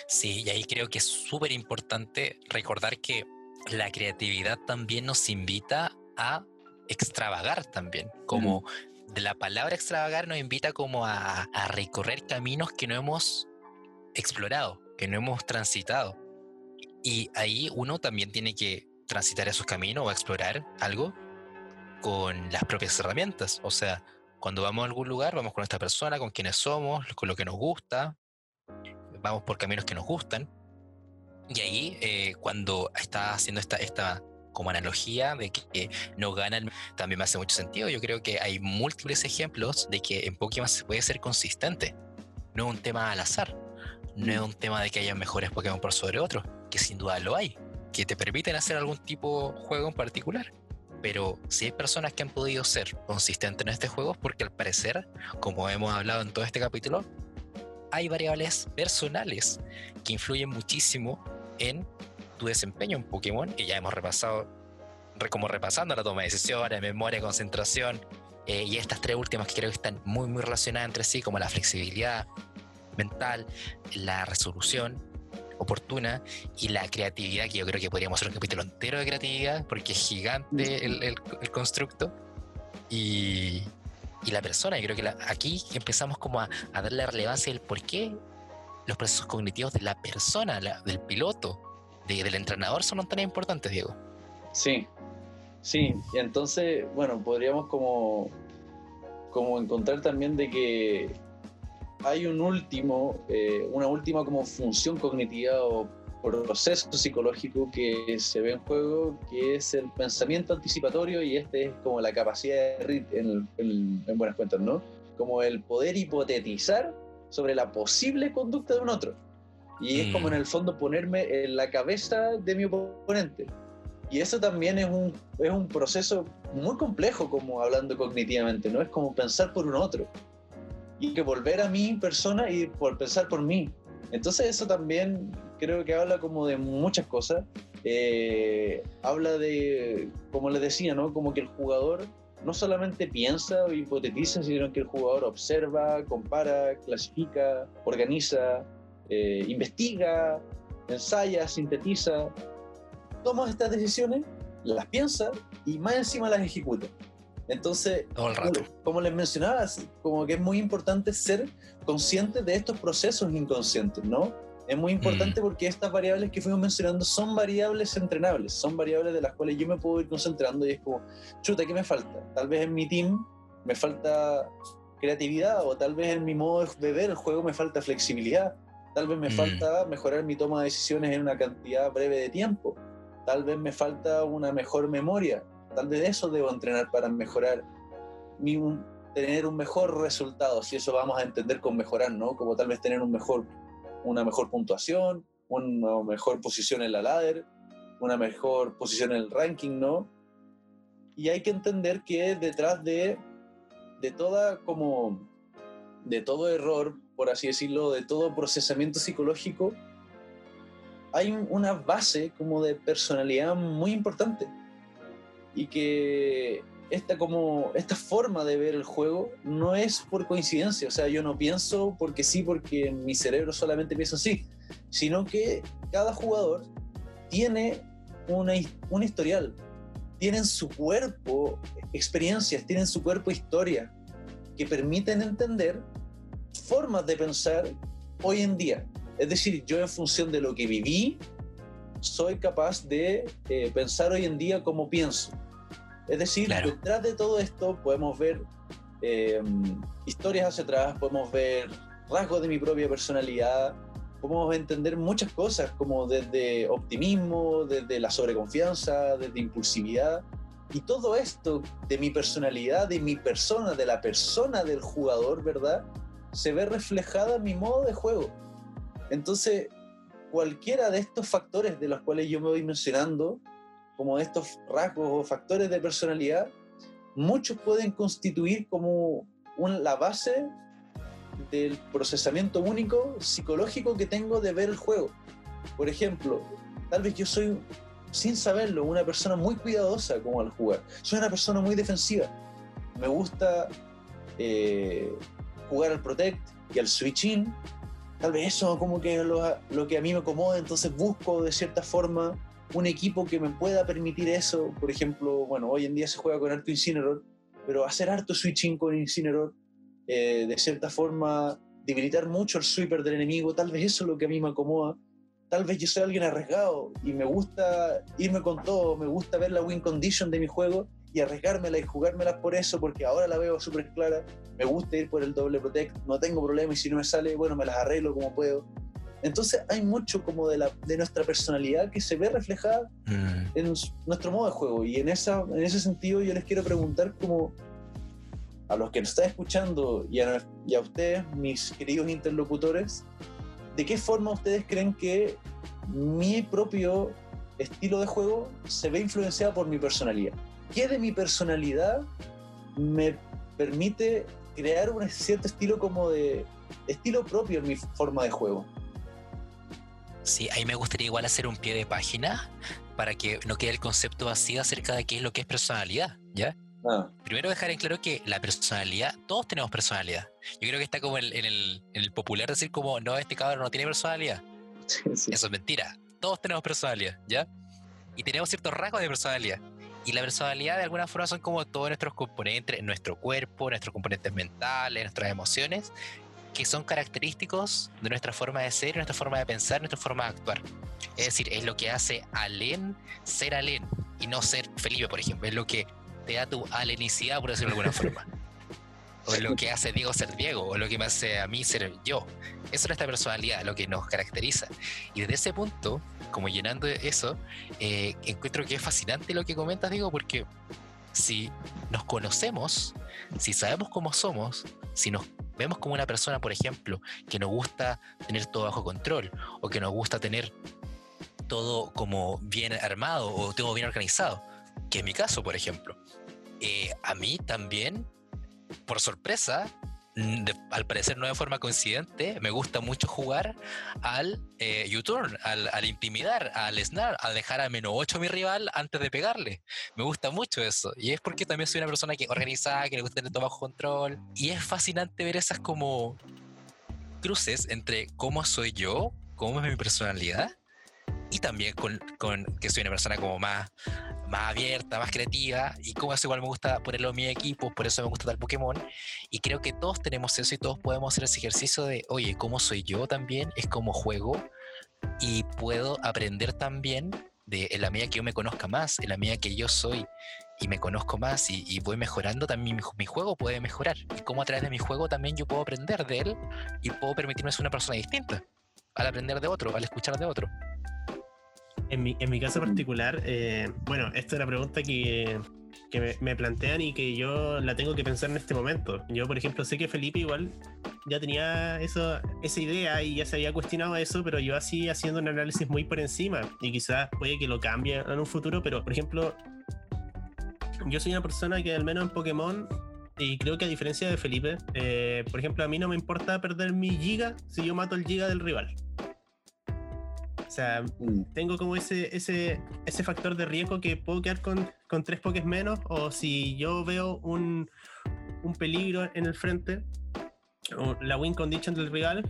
Sí, y ahí creo que es súper importante recordar que la creatividad también nos invita a extravagar también, como de la palabra extravagar nos invita como a, recorrer caminos que no hemos explorado, que no hemos transitado. Y ahí uno también tiene que transitar esos caminos o explorar algo con las propias herramientas. O sea, cuando vamos a algún lugar, vamos con esta persona, con quienes somos, con lo que nos gusta, vamos por caminos que nos gustan. Y ahí, eh, cuando está haciendo esta, esta como analogía de que no ganan, también me hace mucho sentido. Yo creo que hay múltiples ejemplos de que en Pokémon se puede ser consistente. No un tema al azar. No es un tema de que haya mejores Pokémon por sobre otros, que sin duda lo hay, que te permiten hacer algún tipo de juego en particular. Pero si hay personas que han podido ser consistentes en este juego, porque al parecer, como hemos hablado en todo este capítulo, hay variables personales que influyen muchísimo en desempeño en Pokémon, y ya hemos repasado, como repasando la toma de decisiones, memoria, concentración, eh, y estas tres últimas que creo que están muy, muy relacionadas entre sí, como la flexibilidad mental, la resolución oportuna y la creatividad, que yo creo que podríamos hacer un capítulo entero de creatividad, porque es gigante el, el, constructo. Y, y, la persona, yo creo que aquí empezamos como a, a darle relevancia el por qué los procesos cognitivos de la persona, del piloto, del entrenador son tan importantes, Diego. Sí, sí. Entonces, bueno, podríamos como, como encontrar también de que hay un último, eh, una última como función cognitiva o proceso psicológico que se ve en juego, que es el pensamiento anticipatorio y este es como la capacidad de en, en buenas cuentas, ¿no? Como el poder hipotetizar sobre la posible conducta de un otro. Y es como en mm. el fondo ponerme en la cabeza de mi oponente. Y eso también es un, es un proceso muy complejo, como hablando cognitivamente, ¿no? Es como pensar por un otro. Y que volver a mi persona y por pensar por mí. Entonces eso también creo que habla como de muchas cosas. Eh, habla de, como les decía, ¿no? Como que el jugador no solamente piensa o hipotetiza, sino que el jugador observa, compara, clasifica, organiza, eh, investiga, ensaya, sintetiza, toma estas decisiones, las piensa y más encima las ejecuta. Entonces, como les mencionaba, como que es muy importante ser consciente de estos procesos inconscientes, ¿no? Es muy importante mm. porque estas variables que fuimos mencionando son variables entrenables, son variables de las cuales yo me puedo ir concentrando y es como, chuta, ¿qué me falta? Tal vez en mi team me falta creatividad o tal vez en mi modo de ver el juego me falta flexibilidad, tal vez me mm. falta mejorar mi toma de decisiones en una cantidad breve de tiempo, tal vez me falta una mejor memoria, tal vez eso debo entrenar para mejorar tener un mejor resultado, si eso vamos a entender con mejorar, ¿no? Como tal vez tener un mejor una mejor puntuación, una mejor posición en la ladder, una mejor posición en el ranking, ¿no? Y hay que entender que detrás de, de toda como de todo error, por así decirlo, de todo procesamiento psicológico, hay una base como de personalidad muy importante y que esta, como, esta forma de ver el juego no es por coincidencia, o sea, yo no pienso porque sí, porque mi cerebro solamente piensa así, sino que cada jugador tiene una, un historial, tienen su cuerpo experiencias, tienen su cuerpo historia, que permiten entender formas de pensar hoy en día. Es decir, yo en función de lo que viví, soy capaz de eh, pensar hoy en día como pienso. Es decir, detrás de todo esto podemos ver em, historias hacia atrás, podemos ver rasgos de mi propia personalidad, podemos entender muchas cosas, como desde optimismo, desde la sobreconfianza, desde impulsividad. Y todo esto de mi personalidad, de mi persona, de la persona del jugador, ¿verdad? Se ve reflejada en mi modo de juego. Entonces, cualquiera de estos factores de los cuales yo me voy mencionando, como estos rasgos o factores de personalidad, muchos pueden constituir como la base del procesamiento único psicológico que tengo de ver el juego. Por ejemplo, tal vez yo soy, sin saberlo, una persona muy cuidadosa como al jugar. Soy una persona muy defensiva. Me gusta eh, jugar al Protect y al Switch In. Tal vez eso como que lo, lo que a mí me acomoda, entonces busco de cierta forma un equipo que me pueda permitir eso, por ejemplo, bueno, hoy en día se juega con harto Incineroar, pero hacer harto switching con Incineroar, eh, de cierta forma debilitar mucho el sweeper del enemigo, tal vez eso es lo que a mí me acomoda. Tal vez yo soy alguien arriesgado y me gusta irme con todo, me gusta ver la win condition de mi juego y arriesgármela y jugármela por eso, porque ahora la veo súper clara. Me gusta ir por el doble protect, no tengo problema y si no me sale, bueno, me las arreglo como puedo. Entonces hay mucho como de, la, de nuestra personalidad que se ve reflejada mm. en nuestro modo de juego. Y en, esa, en ese sentido yo les quiero preguntar como a los que nos están escuchando y a, y a ustedes, mis queridos interlocutores, ¿de qué forma ustedes creen que mi propio estilo de juego se ve influenciado por mi personalidad? ¿Qué de mi personalidad me permite crear un cierto estilo como de estilo propio en mi forma de juego? Sí, ahí me gustaría igual hacer un pie de página para que no quede el concepto vacío acerca de qué es lo que es personalidad, ¿ya? Ah. Primero dejar en claro que la personalidad, todos tenemos personalidad. Yo creo que está como en, el, popular decir como, no, este cabrón no tiene personalidad. Eso es mentira. Todos tenemos personalidad, ¿ya? Y tenemos ciertos rasgos de personalidad. Y la personalidad de alguna forma son como todos nuestros componentes, nuestro cuerpo, nuestros componentes mentales, nuestras emociones, que son característicos de nuestra forma de ser, nuestra forma de pensar, nuestra forma de actuar. Es decir, es lo que hace Alen ser Alen y no ser Felipe, por ejemplo. Es lo que te da tu alenicidad, por decirlo de alguna forma. O es lo que hace Diego ser Diego, o lo que me hace a mí ser yo. Eso es nuestra personalidad, lo que nos caracteriza. Y desde ese punto, como llenando eso, eh, encuentro que es fascinante lo que comentas, Diego, porque si nos conocemos, si sabemos cómo somos, si nos vemos como una persona, por ejemplo, que nos gusta tener todo bajo control o que nos gusta tener todo como bien armado o todo bien organizado, que es mi caso, por ejemplo. Eh, a mí también, por sorpresa, al parecer no de forma coincidente, me gusta mucho jugar al eh, U-turn, al, intimidar, al snare, al dejar a menos 8 a mi rival antes de pegarle. Me gusta mucho eso. Y es porque también soy una persona que organizada, que le gusta tener todo bajo control. Y es fascinante ver esas como cruces entre cómo soy yo, cómo es mi personalidad, y también con, con que soy una persona como más, más abierta, más creativa, y como eso igual me gusta ponerlo en mi equipo, por eso me gusta tal Pokémon, y creo que todos tenemos eso y todos podemos hacer ese ejercicio de, oye, ¿cómo soy yo también? Es como juego, y puedo aprender también de en la medida que yo me conozca más, en la medida que yo soy y me conozco más y, y voy mejorando, también mi, mi juego puede mejorar. Y cómo a través de mi juego también yo puedo aprender de él y puedo permitirme ser una persona distinta al aprender de otro, al escuchar de otro. En mi, en mi caso particular, eh, bueno, esta es una pregunta que, que me, me plantean y que yo la tengo que pensar en este momento. Yo, por ejemplo, sé que Felipe igual ya tenía eso, esa idea y ya se había cuestionado eso, pero yo así haciendo un análisis muy por encima y quizás puede que lo cambie en un futuro, pero por ejemplo, yo soy una persona que al menos en Pokémon, y creo que a diferencia de Felipe, eh, por ejemplo, a mí no me importa perder mi giga si yo mato el giga del rival. O sea, Mm. tengo como ese, ese, ese factor de riesgo que puedo quedar con, con tres pokés menos o si yo veo un, un peligro en el frente o la win condition del rival,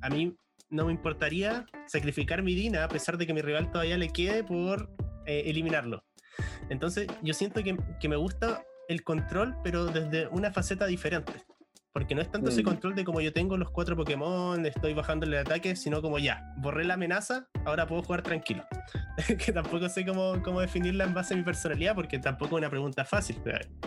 a mí no me importaría sacrificar mi Dina a pesar de que mi rival todavía le quede por eh, eliminarlo. Entonces yo siento que, que me gusta el control pero desde una faceta diferente. Porque no es tanto ese Mm. control de como yo tengo los cuatro Pokémon, estoy bajándole el ataque, sino como ya, borré la amenaza, ahora puedo jugar tranquilo. que tampoco sé cómo, cómo definirla en base a mi personalidad, porque tampoco es una pregunta fácil.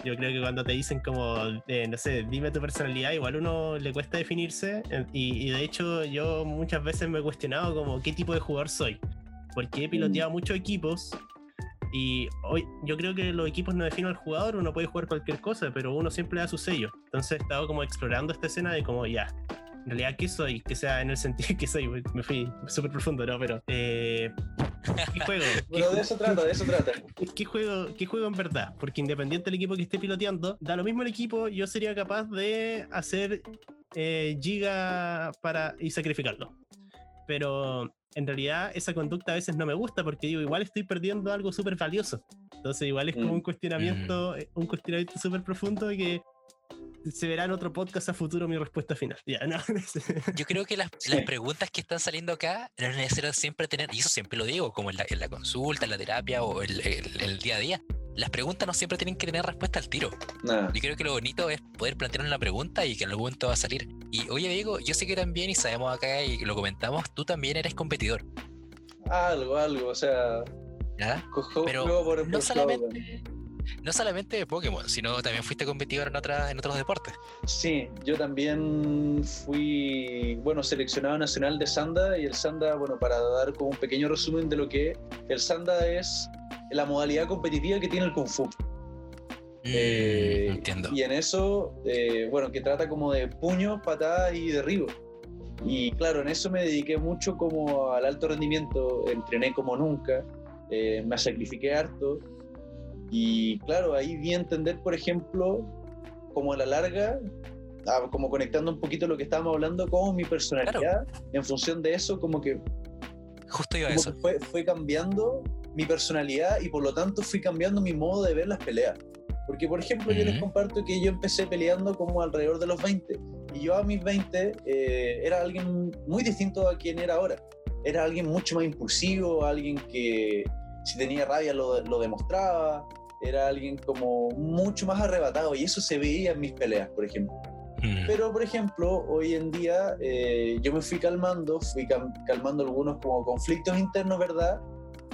Yo creo que cuando te dicen como, eh, no sé, dime tu personalidad, igual uno le cuesta definirse. eh, Y, y de hecho yo muchas veces me he cuestionado como qué tipo de jugador soy. Porque he piloteado muchos equipos y hoy yo creo que los equipos no definen al jugador, uno puede jugar cualquier cosa, pero uno siempre da su sello. Entonces he estado como explorando esta escena de como ya, en realidad qué soy, que sea en el sentido que soy, me fui súper profundo, ¿no? Pero eh, ¿qué juego? ¿Qué Bueno, de eso trata, de eso trata. ¿Qué juego, ¿Qué juego en verdad? Porque independiente del equipo que esté piloteando, da lo mismo el equipo, yo sería capaz de hacer eh, giga para y sacrificarlo. Pero en realidad esa conducta a veces no me gusta porque digo, igual estoy perdiendo algo súper valioso. Entonces igual es como Mm. un cuestionamiento, eh, un cuestionamiento súper profundo y que se verá en otro podcast a futuro mi respuesta final. Ya, no. Yo creo que las, las preguntas que están saliendo acá no es necesario siempre tener, y eso siempre lo digo, como en la, en la consulta, en la terapia o el, el- el día a día. Las preguntas no siempre tienen que tener respuesta al tiro. Yo creo que lo bonito es poder plantear una pregunta y que en algún momento va a salir. Y oye, Diego, yo sé que también, y sabemos acá y lo comentamos, tú también eres competidor. Algo, algo, o sea, cojo Pero por no solamente, no solamente de Pokémon, sino también fuiste competidor en, otra, en otros deportes. Sí, yo también fui, bueno, seleccionado nacional de Sanda y el Sanda, bueno, para dar como un pequeño resumen de lo que es, el Sanda es la modalidad competitiva que tiene el Kung Fu. Eh, Mm, entiendo. Y en eso, eh, bueno, que trata como de puños, patadas y derribo. Y claro, en eso me dediqué mucho como al alto rendimiento, entrené como nunca, eh, me sacrifiqué harto. Y claro, ahí vi entender, por ejemplo, como a la larga, ah, como conectando un poquito lo que estábamos hablando, como mi personalidad, en función de eso, como que Justo iba a eso. fue, fue cambiando mi personalidad y por lo tanto fui cambiando mi modo de ver las peleas. Porque, por ejemplo, yo les comparto que yo empecé peleando como alrededor de los 20 y yo a mis 20 eh, era alguien muy distinto a quien era ahora. Era alguien mucho más impulsivo, alguien que si tenía rabia lo, lo demostraba, era alguien como mucho más arrebatado y eso se veía en mis peleas, por ejemplo. Mm, Pero, por ejemplo, hoy en día eh, yo me fui calmando, fui calmando algunos como conflictos internos, ¿verdad?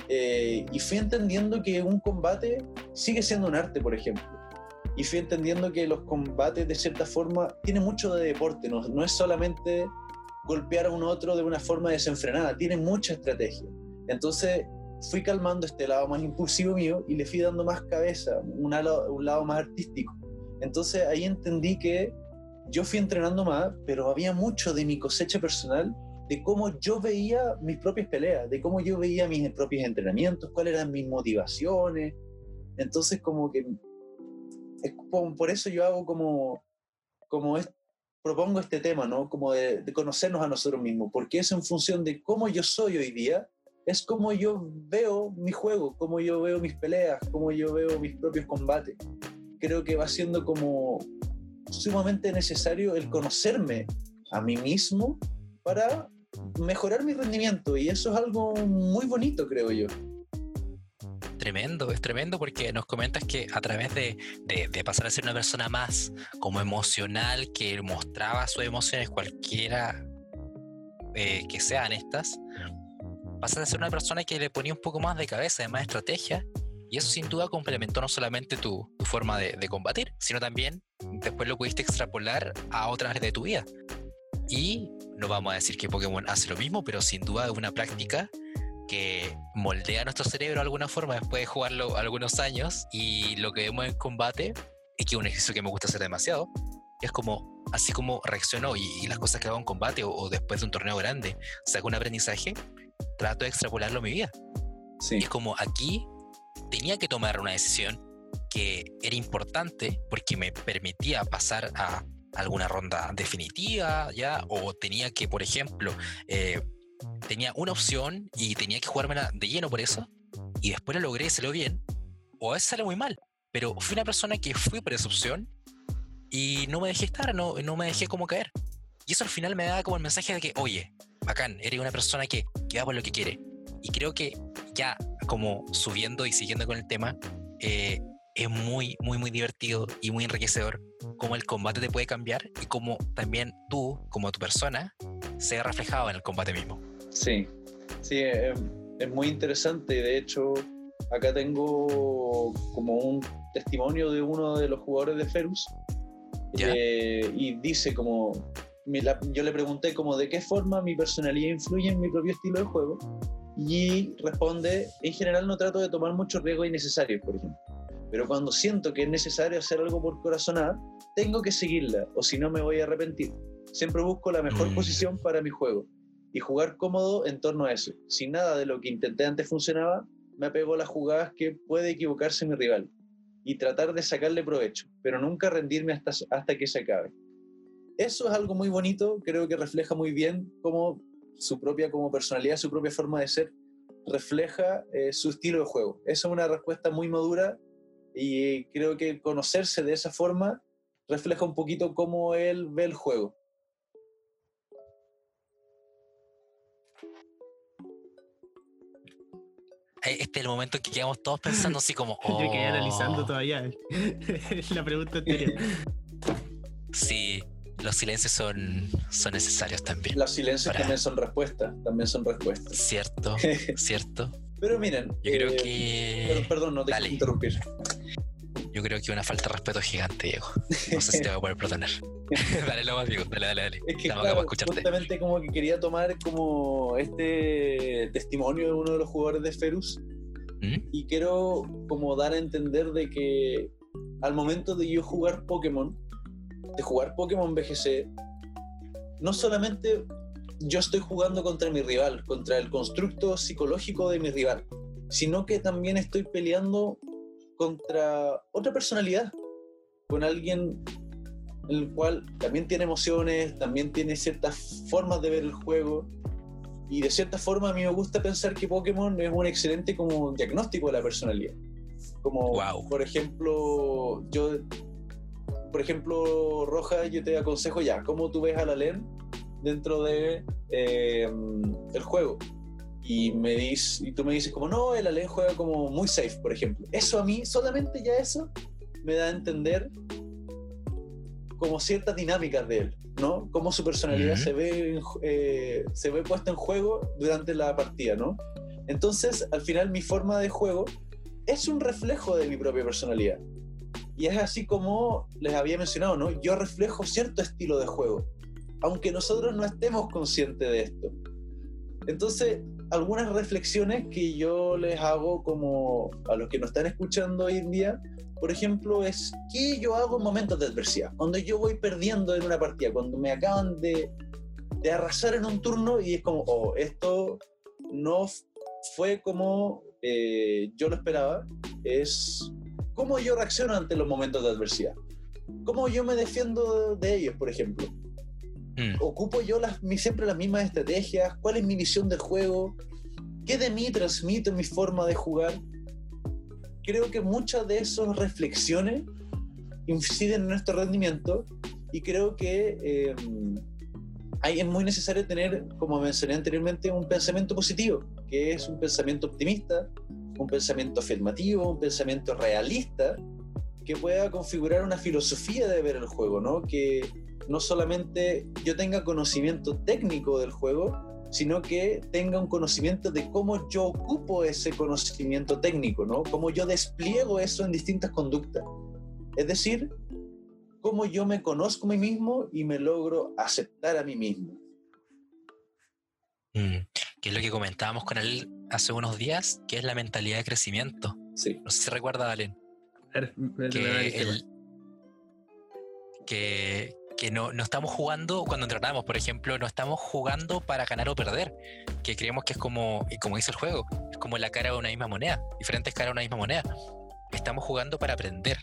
Eh, y fui entendiendo que un combate sigue siendo un arte, por ejemplo. Y fui entendiendo que los combates, de cierta forma, tienen mucho de deporte, no, no es solamente golpear a un otro de una forma desenfrenada, tienen mucha estrategia. Entonces fui calmando este lado más impulsivo mío y le fui dando más cabeza, un lado, un lado más artístico. Entonces ahí entendí que yo fui entrenando más, pero había mucho de mi cosecha personal de cómo yo veía mis propias peleas, de cómo yo veía mis propios entrenamientos, cuáles eran mis motivaciones. Entonces como que es como- por eso yo hago como como propongo este tema, ¿no? Como de, de conocernos a nosotros mismos, porque es en función de cómo yo soy hoy día, es como yo veo mi juego, cómo yo veo mis peleas, cómo yo veo mis propios combates. Creo que va siendo como sumamente necesario el conocerme a mí mismo para mejorar mi rendimiento y eso es algo muy bonito, creo yo. Tremendo, es tremendo porque nos comentas que a través de, de- de pasar a ser una persona más como emocional, que mostraba sus emociones cualquiera eh, que sean estas, pasas a ser una persona que le ponía un poco más de cabeza, de más estrategia, y eso sin duda complementó no solamente tu, tu forma de, de combatir, sino también después lo pudiste extrapolar a otras áreas de tu vida. Y no vamos a decir que Pokémon hace lo mismo, pero sin duda es una práctica que moldea nuestro cerebro de alguna forma después de jugarlo algunos años y lo que vemos en combate es que es un ejercicio que me gusta hacer demasiado es como así como reacciono y, y las cosas que hago en combate o, o después de un torneo grande saco un aprendizaje trato de extrapolarlo a mi vida Sí, y es como aquí tenía que tomar una decisión que era importante porque me permitía pasar a alguna ronda definitiva, ¿ya? O tenía que, por ejemplo, eh, tenía una opción y tenía que jugármela de lleno por eso, y después lo logré salió bien, o a veces sale muy mal, pero fui una persona que fui por esa opción y no me dejé estar, no, no me dejé como caer. Y eso al final me da como el mensaje de que, oye, bacán, eres una persona que, que va por lo que quiere. Y creo que ya como subiendo y siguiendo con el tema, eh, es muy, muy, muy divertido y muy enriquecedor cómo el combate te puede cambiar y cómo también tú, como tu persona, se ve reflejado en el combate mismo. sí, sí, es, es muy interesante. De hecho, acá tengo como un testimonio de uno de los jugadores de Ferus Ya. eh, y dice como, la- yo le pregunté como de qué forma mi personalidad influye en mi propio estilo de juego y responde, en general no trato de tomar muchos riesgos innecesarios, por ejemplo. Pero cuando siento que es necesario hacer algo por corazonada, tengo que seguirla, o si no me voy a arrepentir. Siempre busco la mejor Mm. posición para mi juego y jugar cómodo en torno a eso. Si nada de lo que intenté antes funcionaba, me apego a las jugadas que puede equivocarse mi rival y tratar de sacarle provecho, pero nunca rendirme hasta, hasta que se acabe. Eso es algo muy bonito, creo que refleja muy bien cómo su propia como personalidad, su propia forma de ser, refleja eh, su estilo de juego. Esa es una respuesta muy madura y creo que conocerse de esa forma refleja un poquito cómo él ve el juego. Este es el momento en que quedamos todos pensando así como, Yo quedé analizando "Oh". todavía la pregunta anterior. Sí, los silencios son, son necesarios también. Los silencios Para- también son respuestas, también son respuestas. Cierto, cierto. Pero miren, Yo creo eh, que. per- perdón, no te quiero interrumpir. Yo creo que una falta de respeto gigante, Diego. No sé si te voy a poder perdonar. dale, lo más, Diego. Dale, dale, dale. Es que Estamos acá claro, para escucharte. justamente como que quería tomar como este testimonio de uno de los jugadores de Ferus ¿Mm? y quiero como dar a entender de que al momento de yo jugar Pokémon, de jugar Pokémon BGC, no solamente yo estoy jugando contra mi rival, contra el constructo psicológico de mi rival, sino que también estoy peleando contra otra personalidad, con alguien el cual también tiene emociones, también tiene ciertas formas de ver el juego. Y de cierta forma a mí me gusta pensar que Pokémon es un excelente como diagnóstico de la personalidad. Como, Guau. por ejemplo, yo, por ejemplo, Roja, yo te aconsejo ya, ¿cómo tú ves a la LEN dentro de eh, el juego? Y, me dices, y tú me dices como, no, el Alen juega como muy safe, por ejemplo. Eso a mí, solamente ya eso, me da a entender como ciertas dinámicas de él, ¿no? Cómo su personalidad se, ve, eh, se ve puesta en juego durante la partida, ¿no? Entonces, al final, mi forma de juego es un reflejo de mi propia personalidad. Y es así como les había mencionado, ¿no? Yo reflejo cierto estilo de juego, aunque nosotros no estemos conscientes de esto. Entonces, algunas reflexiones que yo les hago como a los que nos están escuchando hoy en día, por ejemplo, es qué yo hago en momentos de adversidad. Cuando yo voy perdiendo en una partida, cuando me acaban de, de arrasar en un turno y es como, oh, esto no fue como eh, yo lo esperaba, es cómo yo reacciono ante los momentos de adversidad. Cómo yo me defiendo de ellos, por ejemplo. Mm, ¿Ocupo yo las, siempre las mismas estrategias? ¿Cuál es mi visión del juego? ¿Qué de mí transmite mi forma de jugar? Creo que muchas de esas reflexiones inciden en nuestro rendimiento y creo que eh, es muy necesario tener, como mencioné anteriormente, un pensamiento positivo, que es un pensamiento optimista, un pensamiento afirmativo, un pensamiento realista, que pueda configurar una filosofía de ver el juego, ¿no? Que no solamente yo tenga conocimiento técnico del juego, sino que tenga un conocimiento de cómo yo ocupo ese conocimiento técnico, ¿no? Cómo yo despliego eso en distintas conductas. Es decir, cómo yo me conozco a mí mismo y me logro aceptar a mí mismo. mm, que es lo que comentábamos con él hace unos días, que es la mentalidad de crecimiento. Sí. No sé si recuerda, Valen. Que, el- que, que no, no estamos jugando cuando entrenamos, por ejemplo, no estamos jugando para ganar o perder, que creemos que es como, y como dice el juego, es como la cara de una misma moneda, diferentes caras de una misma moneda. Estamos jugando para aprender.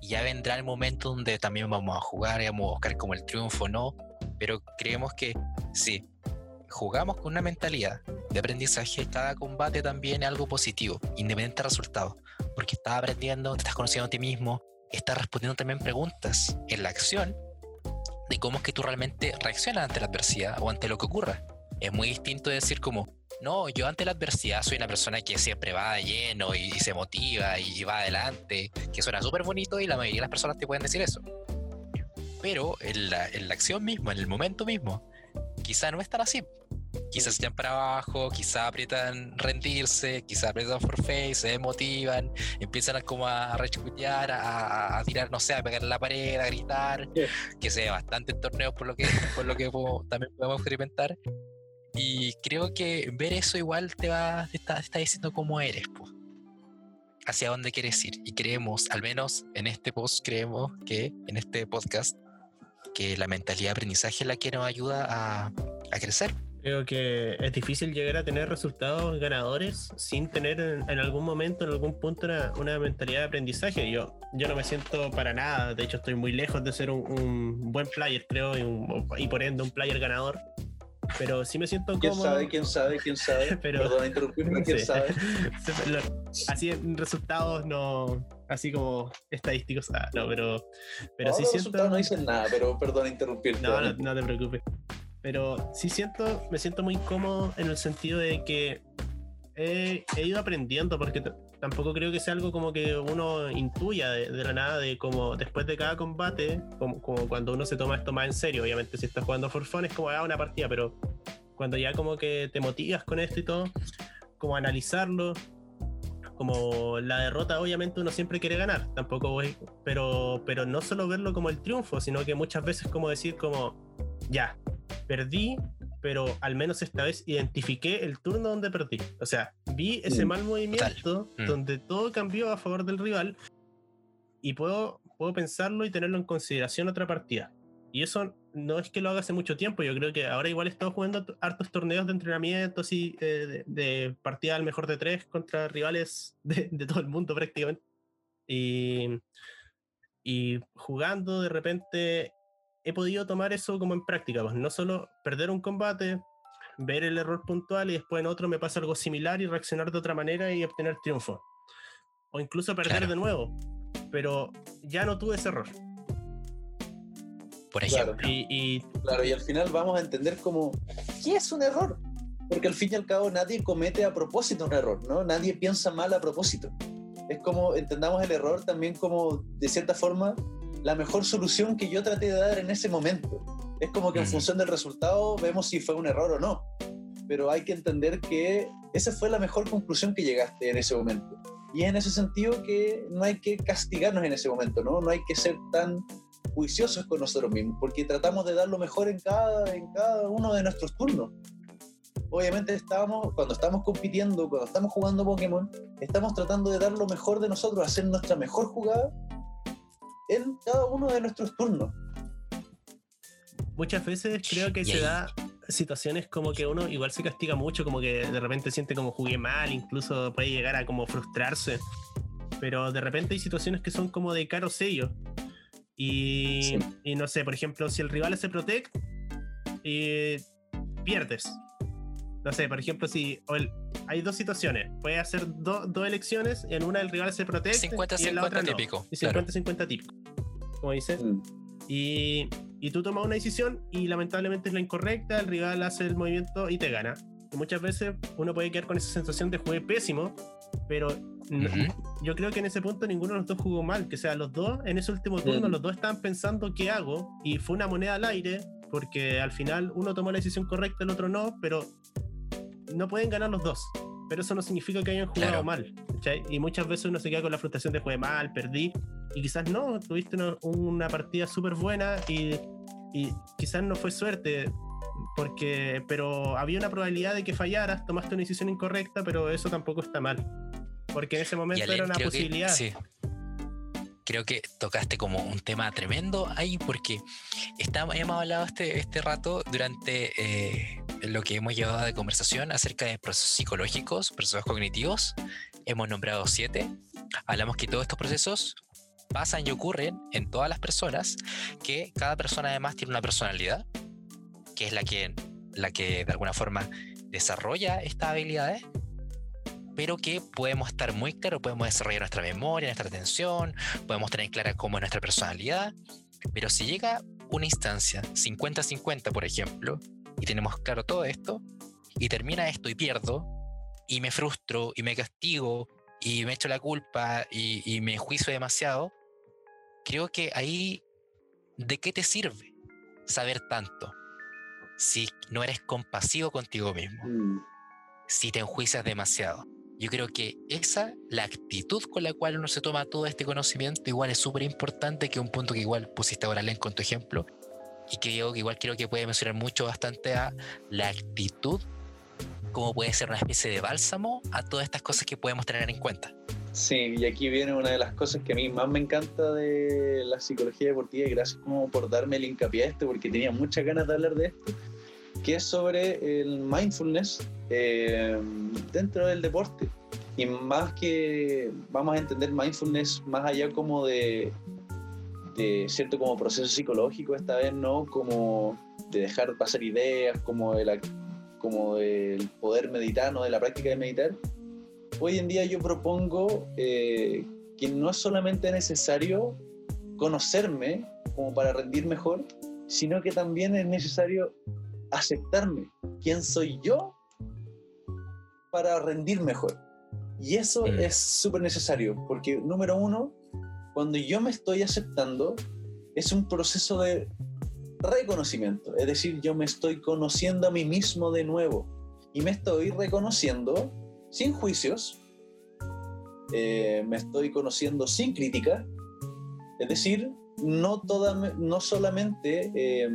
Y ya vendrá el momento donde también vamos a jugar y vamos a buscar como el triunfo, ¿no? Pero creemos que sí, jugamos con una mentalidad de aprendizaje, cada combate también es algo positivo, independiente del resultado porque estás aprendiendo, te estás conociendo a ti mismo, estás respondiendo también preguntas en la acción de cómo es que tú realmente reaccionas ante la adversidad o ante lo que ocurra. Es muy distinto decir como, no, yo ante la adversidad soy una persona que siempre va de lleno y, y se motiva y, va adelante, que suena súper bonito y la mayoría de las personas te pueden decir eso. Pero en la, en la acción misma, en el momento mismo, quizá no es tan así. Quizás se echan para abajo, quizás aprietan rendirse, quizás aprietan forfait, se desmotivan, empiezan a como a rechutear, a, a- tirar, no sé, a pegar en la pared, a gritar, Yeah. que se bastante en torneos por lo que, por lo que también podemos experimentar. Y creo que ver eso igual te va, te está, te está diciendo cómo eres, po. hacia dónde quieres ir. Y creemos, al menos en este post, creemos que, en este podcast, que la mentalidad de aprendizaje es la que nos ayuda a, a crecer. Creo que es difícil llegar a tener resultados ganadores sin tener en, en algún momento, en algún punto, una, una mentalidad de aprendizaje. Yo, yo no me siento para nada, de hecho estoy muy lejos de ser un, un buen player, creo, y, un- y por ende un player ganador. Pero sí me siento ¿Quién cómodo. sabe? ¿Quién sabe? ¿Quién sabe? Pero- Perdón, interrumpirme, ¿quién Sí. sabe? Así resultados no, así como estadísticos, ah, no, pero, pero No, sí siento. no dicen nada, pero perdón interrumpirte. No, no, no te preocupes. Pero sí siento, me siento muy cómodo en el sentido de que he, he ido aprendiendo, porque tampoco creo que sea algo como que uno intuya de, de la nada, de como después de cada combate, como, como cuando uno se toma esto más en serio, obviamente si estás jugando for fun es como ah, una partida, pero cuando ya como que te motivas con esto y todo, como analizarlo, como la derrota obviamente uno siempre quiere ganar, tampoco voy, pero, pero no solo verlo como el triunfo, sino que muchas veces como decir como, ya, perdí, pero al menos esta vez identifiqué el turno donde perdí. O sea, vi ese Mm, mal movimiento Mm. donde todo cambió a favor del rival y puedo, puedo pensarlo y tenerlo en consideración otra partida. Y eso no es que lo haga hace mucho tiempo, yo creo que ahora igual he estado jugando hartos torneos de entrenamiento, así, eh, de, de partida al mejor de tres contra rivales de, de todo el mundo prácticamente. Y, y jugando de repente he podido tomar eso como en práctica, pues no solo perder un combate, ver el error puntual y después en otro me pasa algo similar y reaccionar de otra manera y obtener triunfo. O incluso perder Claro. de nuevo, pero ya no tuve ese error. Por Claro. ejemplo. Y, y Claro, y al final vamos a entender como, ¿qué es un error? Porque al fin y al cabo nadie comete a propósito un error, ¿no? Nadie piensa mal a propósito. Es como, entendamos el error también como, de cierta forma, la mejor solución que yo traté de dar en ese momento. Es como que en función del resultado vemos si fue un error o no. Pero hay que entender que esa fue la mejor conclusión que llegaste en ese momento. Y es en ese sentido que no hay que castigarnos en ese momento, ¿no? No hay que ser tan juiciosos con nosotros mismos, porque tratamos de dar lo mejor en cada, en cada uno de nuestros turnos. Obviamente estamos, cuando estamos compitiendo, cuando estamos jugando Pokémon, estamos tratando de dar lo mejor de nosotros, hacer nuestra mejor jugada en cada uno de nuestros turnos. muchas veces creo que se da situaciones como que uno igual se castiga mucho, como que de repente siente como jugué mal, incluso puede llegar a como frustrarse. Pero de repente hay situaciones que son como de caro sello. Y, Sí. y no sé, por ejemplo, si el rival hace protect, y pierdes. No sé, por ejemplo, si o el- hay dos situaciones, puedes hacer do- dos elecciones, y en una el rival se protege y en la 50-50 otra no. típico. Y claro. 50-50 típico. Como dices. Mm. Y, y tú tomas una decisión y lamentablemente es la incorrecta, el rival hace el movimiento y te gana. Muchas veces uno puede quedar con esa sensación de jugué pésimo, pero yo creo que en ese punto ninguno de los dos jugó mal, que sea los dos en ese último turno, Mm. los dos estaban pensando qué hago y fue una moneda al aire, porque al final uno tomó la decisión correcta, el otro no, pero no pueden ganar los dos. Pero eso no significa que hayan jugado Claro. mal. ¿cachai? Y muchas veces uno se queda con la frustración de jugué mal, perdí. Y quizás no, tuviste una, una partida súper buena y, y quizás no fue suerte. Porque, pero había una probabilidad de que fallaras, tomaste una decisión incorrecta, pero eso tampoco está mal. Porque en ese momento Alen, era una creo que- posibilidad. sí. Creo que tocaste como un tema tremendo ahí porque está- hemos hablado este, este rato durante eh, lo que hemos llevado de conversación acerca de procesos psicológicos, procesos cognitivos. Hemos nombrado siete. Hablamos que todos estos procesos pasan y ocurren en todas las personas, que cada persona además tiene una personalidad, que es la que, la que de alguna forma desarrolla estas habilidades pero que podemos estar muy claros, podemos desarrollar nuestra memoria, nuestra atención, podemos tener clara cómo es nuestra personalidad, pero si llega una instancia 50-50, por ejemplo, y tenemos claro todo esto, y termina esto y pierdo, y me frustro, y me castigo, y me echo la culpa, y, y me juicio demasiado, creo que ahí, ¿de qué te sirve saber tanto si no eres compasivo contigo mismo? Mm. si te enjuicias demasiado. Yo creo que esa, la actitud con la cual uno se toma todo este conocimiento, igual es súper importante, que un punto que igual pusiste ahora, Len, con tu ejemplo, y que digo que igual creo que puede mencionar mucho bastante a la actitud, como puede ser una especie de bálsamo a todas estas cosas que podemos tener en cuenta. Sí, y aquí viene una de las cosas que a mí más me encanta de la psicología deportiva y gracias como por darme el hincapié a esto porque tenía muchas ganas de hablar de esto, que es sobre el mindfulness eh, dentro del deporte. Y más que vamos a entender mindfulness más allá como de, de cierto como proceso psicológico, esta vez no como de dejar pasar ideas, como de la como del poder meditar, no de la práctica de meditar, hoy en día yo propongo eh, que no es solamente necesario conocerme como para rendir mejor, sino que también es necesario aceptarme, quién soy yo para rendir mejor. Y eso Mm. es súper necesario, porque número uno, cuando yo me estoy aceptando, es un proceso de reconocimiento, es decir, yo me estoy conociendo a mí mismo de nuevo y me estoy reconociendo sin juicios, eh, me estoy conociendo sin crítica, es decir, no, toda, no solamente eh,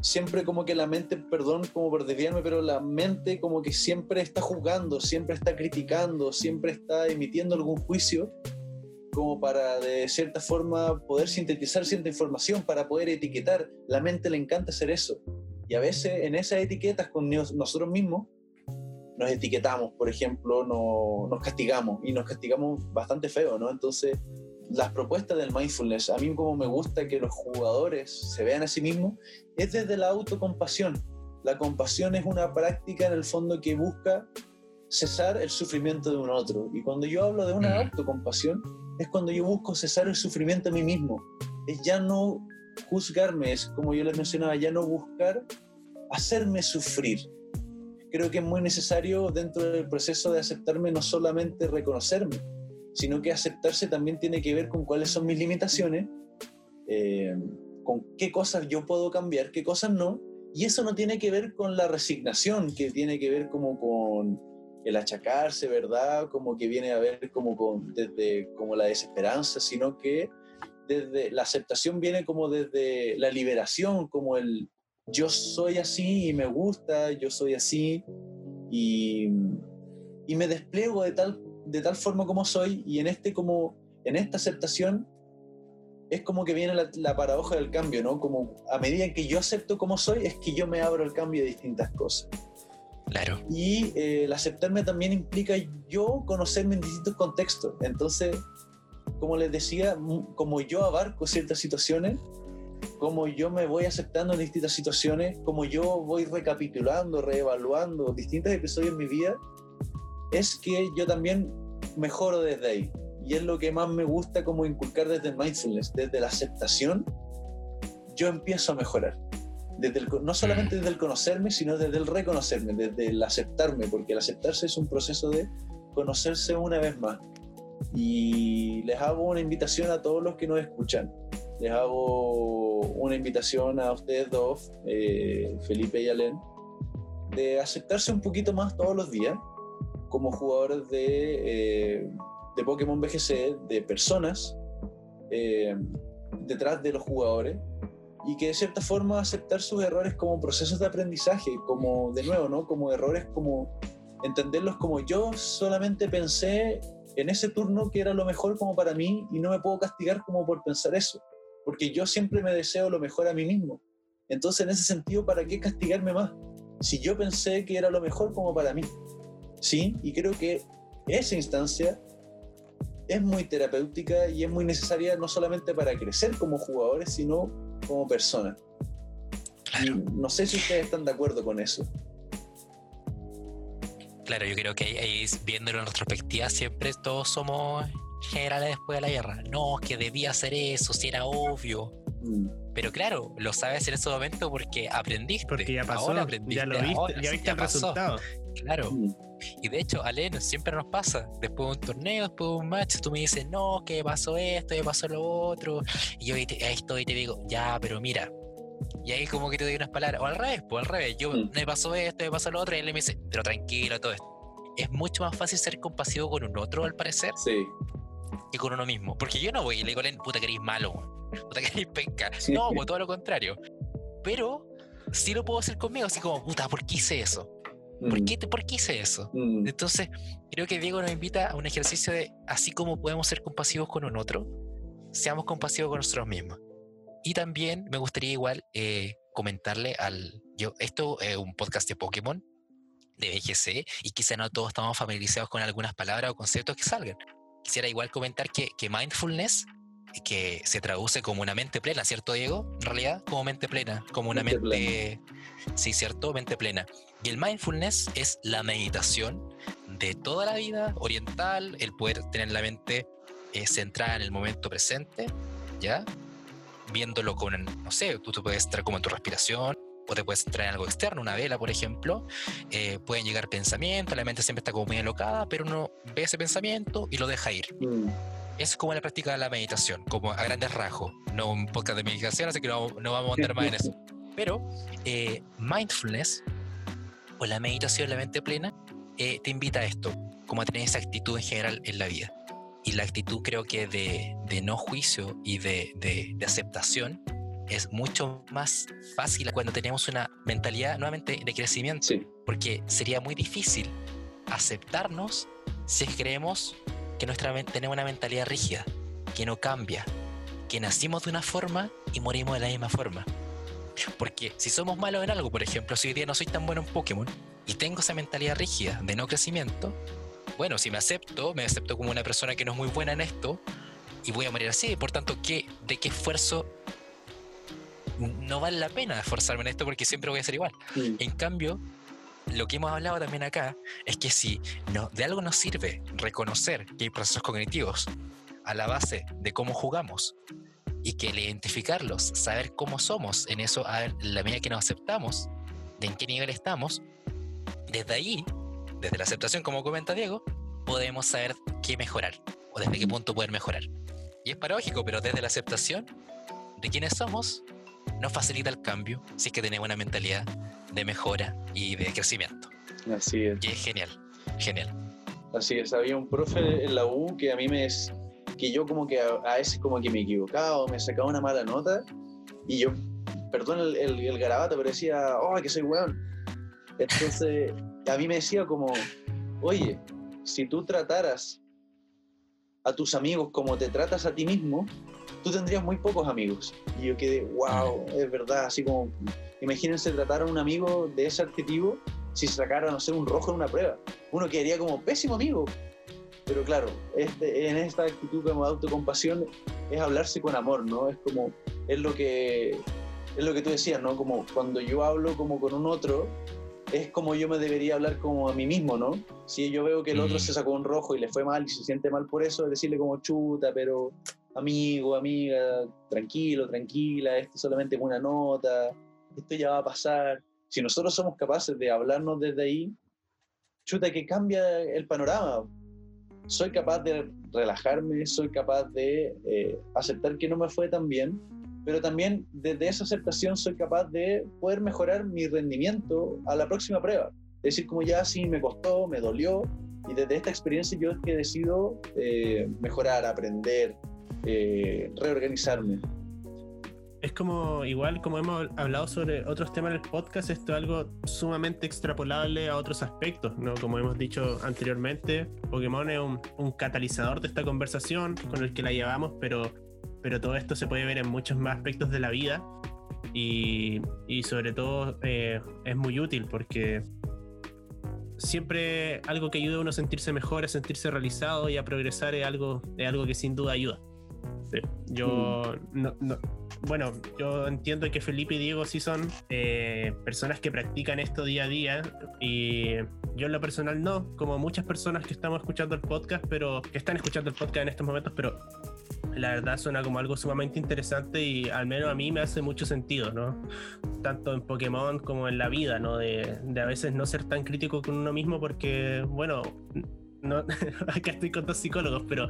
siempre como que la mente, perdón como por pero la mente como que siempre está juzgando, siempre está criticando, siempre está emitiendo algún juicio como para de cierta forma poder sintetizar cierta información, para poder etiquetar. La mente le encanta hacer eso. Y a veces en esas etiquetas con nos- nosotros mismos nos etiquetamos, por ejemplo, no, nos castigamos y nos castigamos bastante feo, ¿no? Entonces, las propuestas del mindfulness, a mí como me gusta que los jugadores se vean a sí mismos, es desde la autocompasión. La compasión es una práctica en el fondo que busca cesar el sufrimiento de un otro. Y cuando yo hablo de una Mm. autocompasión, es cuando yo busco cesar el sufrimiento a mí mismo. Es ya no juzgarme, es como yo les mencionaba, ya no buscar hacerme sufrir. Creo que es muy necesario dentro del proceso de aceptarme no solamente reconocerme, sino que aceptarse también tiene que ver con cuáles son mis limitaciones, eh, con qué cosas yo puedo cambiar, qué cosas no, y eso no tiene que ver con la resignación, que tiene que ver como con el achacarse, ¿verdad? Como que viene a ver como con, desde como la desesperanza, sino que desde la aceptación viene como desde la liberación, como el yo soy así y me gusta, yo soy así y, y me despliego de tal, de tal forma como soy y en, este como, en esta aceptación es como que viene la, la paradoja del cambio, ¿no? Como a medida que yo acepto como soy, es que yo me abro al cambio de distintas cosas. Claro. Y eh, el aceptarme también implica yo conocerme en distintos contextos. Entonces, como les decía, como yo abarco ciertas situaciones, cómo yo me voy aceptando en distintas situaciones, cómo yo voy recapitulando, reevaluando distintos episodios en mi vida, es que yo también mejoro desde ahí. Y es lo que más me gusta como inculcar desde el mindfulness, desde la aceptación, yo empiezo a mejorar. Desde el, no solamente desde el conocerme, sino desde el reconocerme, desde el aceptarme, porque el aceptarse es un proceso de conocerse una vez más. Y les hago una invitación a todos los que nos escuchan. Les hago una invitación a ustedes dos, eh, Felipe y Alén, de aceptarse un poquito más todos los días como jugadores de, eh, de Pokémon BGC, de personas eh, detrás de los jugadores y que de cierta forma aceptar sus errores como procesos de aprendizaje, como de nuevo, ¿no? Como errores, como entenderlos como yo solamente pensé en ese turno que era lo mejor como para mí y no me puedo castigar como por pensar eso, porque yo siempre me deseo lo mejor a mí mismo. Entonces, en ese sentido, ¿para qué castigarme más? Si yo pensé que era lo mejor como para mí. ¿Sí? Y creo que esa instancia es muy terapéutica y es muy necesaria no solamente para crecer como jugadores, sino como personas. No sé si ustedes están de acuerdo con eso. Claro, yo creo que ahí, viéndolo en retrospectiva, siempre todos somos generales después de la guerra. No, que debía hacer eso, si era obvio. Mm. Pero claro, lo sabes en ese momento porque aprendiste. Porque ya pasó, ya lo viste, ya viste el resultado. Claro. Mm. Y de hecho, Aleno, siempre nos pasa. Después de un torneo, después de un match, tú me dices, no, que pasó esto, que pasó lo otro. Y yo ahí estoy y te digo, ya, pero mira, y ahí como que te doy unas palabras. O al revés, pues al revés. Yo mm. me pasó esto, me pasó lo otro. Y él me dice, pero tranquilo, todo esto. Es mucho más fácil ser compasivo con un otro, al parecer. Sí. Que con uno mismo. Porque yo no voy y le digo, puta que eres malo, puta que eres penca. No, pues todo lo contrario. Pero sí lo puedo hacer conmigo, así como, puta, ¿por qué hice eso? ¿Por mm. qué, ¿Por qué hice eso? Mm. Entonces, creo que Diego nos invita a un ejercicio de, así como podemos ser compasivos con un otro, seamos compasivos con nosotros mismos. Y también me gustaría igual eh, comentarle al... Yo, esto es un podcast de Pokémon, de BGC, y quizá no todos estamos familiarizados con algunas palabras o conceptos que salgan. Quisiera igual comentar que, que mindfulness, que se traduce como una mente plena, ¿cierto, Diego? En realidad, como mente plena, como una mente... Sí, ¿cierto? Mente plena. Y el mindfulness es la meditación de toda la vida oriental, el poder tener la mente eh, centrada en el momento presente, ¿ya? viéndolo con, no sé, tú te puedes entrar como en tu respiración, o te puedes entrar en algo externo, una vela, por ejemplo. Eh, pueden llegar pensamientos, la mente siempre está como muy alocada, pero uno ve ese pensamiento y lo deja ir. Mm. Es como la práctica de la meditación, como a grandes rasgos. No un podcast de meditación, así que no, no vamos a andar más en eso. Pero eh, mindfulness o la meditación, la mente plena, eh, te invita a esto, como a tener esa actitud en general en la vida y la actitud creo que de, de no juicio y de, de, aceptación es mucho más fácil cuando tenemos una mentalidad nuevamente de crecimiento, porque sería muy difícil aceptarnos si creemos que nuestra tenemos una mentalidad rígida, que no cambia, que nacimos de una forma y morimos de la misma forma. Porque si somos malos en algo, por ejemplo, si hoy día no soy tan bueno en Pokémon y tengo esa mentalidad rígida de no crecimiento, bueno, si me acepto, me acepto como una persona que no es muy buena en esto y voy a morir así. Por tanto, ¿qué, ¿de qué esfuerzo? No vale la pena esforzarme en esto porque siempre voy a ser igual. En cambio, lo que hemos hablado también acá es que si no, de algo nos sirve reconocer que hay procesos cognitivos a la base de cómo jugamos y que el identificarlos, saber cómo somos en eso, a la medida que nos aceptamos, de en qué nivel estamos, desde ahí desde la aceptación, como comenta Diego, podemos saber qué mejorar o desde qué punto poder mejorar. Y es paradójico, pero desde la aceptación de quiénes somos, nos facilita el cambio si es que tenemos una mentalidad de mejora y de crecimiento. Así es. Y es genial, genial. Así es, había un profe en la U que a mí me... que yo como que a, veces como que me equivocaba o me sacaba una mala nota y yo, perdón el, el, garabato, pero decía, oh, que soy weón. Entonces a mí me decía como, oye, si tú trataras a tus amigos como te tratas a ti mismo, tú tendrías muy pocos amigos. Y yo quedé, wow, es verdad, así como, imagínense tratar a un amigo de ese adjetivo si sacara, no sé, un rojo en una prueba. Uno quedaría como pésimo amigo. Pero claro, este, en esta actitud como de autocompasión es hablarse con amor, ¿no? Es como es lo que es lo que tú decías, ¿no? Como cuando yo hablo como con un otro, es como yo me debería hablar como a mí mismo, ¿no? Si yo veo que el otro Mm. se sacó un rojo y le fue mal y se siente mal por eso, decirle como chuta, pero amigo, amiga, tranquilo, tranquila, esto solamente es una nota, esto ya va a pasar. Si nosotros somos capaces de hablarnos desde ahí, chuta, que cambia el panorama. Soy capaz de relajarme, soy capaz de eh, aceptar que no me fue tan bien, pero también desde esa aceptación soy capaz de poder mejorar mi rendimiento a la próxima prueba. Es decir, como ya sí me costó, me dolió, y desde esta experiencia yo es que decido eh, mejorar, aprender, eh, reorganizarme. Es como, igual como hemos hablado sobre otros temas en el podcast, esto es algo sumamente extrapolable a otros aspectos, ¿no? Como hemos dicho anteriormente, Pokémon es un, un catalizador de esta conversación con el que la llevamos, pero, pero todo esto se puede ver en muchos más aspectos de la vida y, y sobre todo eh, es muy útil porque siempre algo que ayuda a uno a sentirse mejor, a sentirse realizado y a progresar es algo, es algo que sin duda ayuda. Sí. Yo no, no- bueno, yo entiendo que Felipe y Diego sí son eh, personas que practican esto día a día y yo en lo personal no, como muchas personas que estamos escuchando el podcast, pero que están escuchando el podcast en estos momentos, pero la verdad suena como algo sumamente interesante y al menos a mí me hace mucho sentido, ¿no? Tanto en Pokémon como en la vida, ¿no? De, de a veces no ser tan crítico con uno mismo porque, bueno, no, acá estoy con dos psicólogos, pero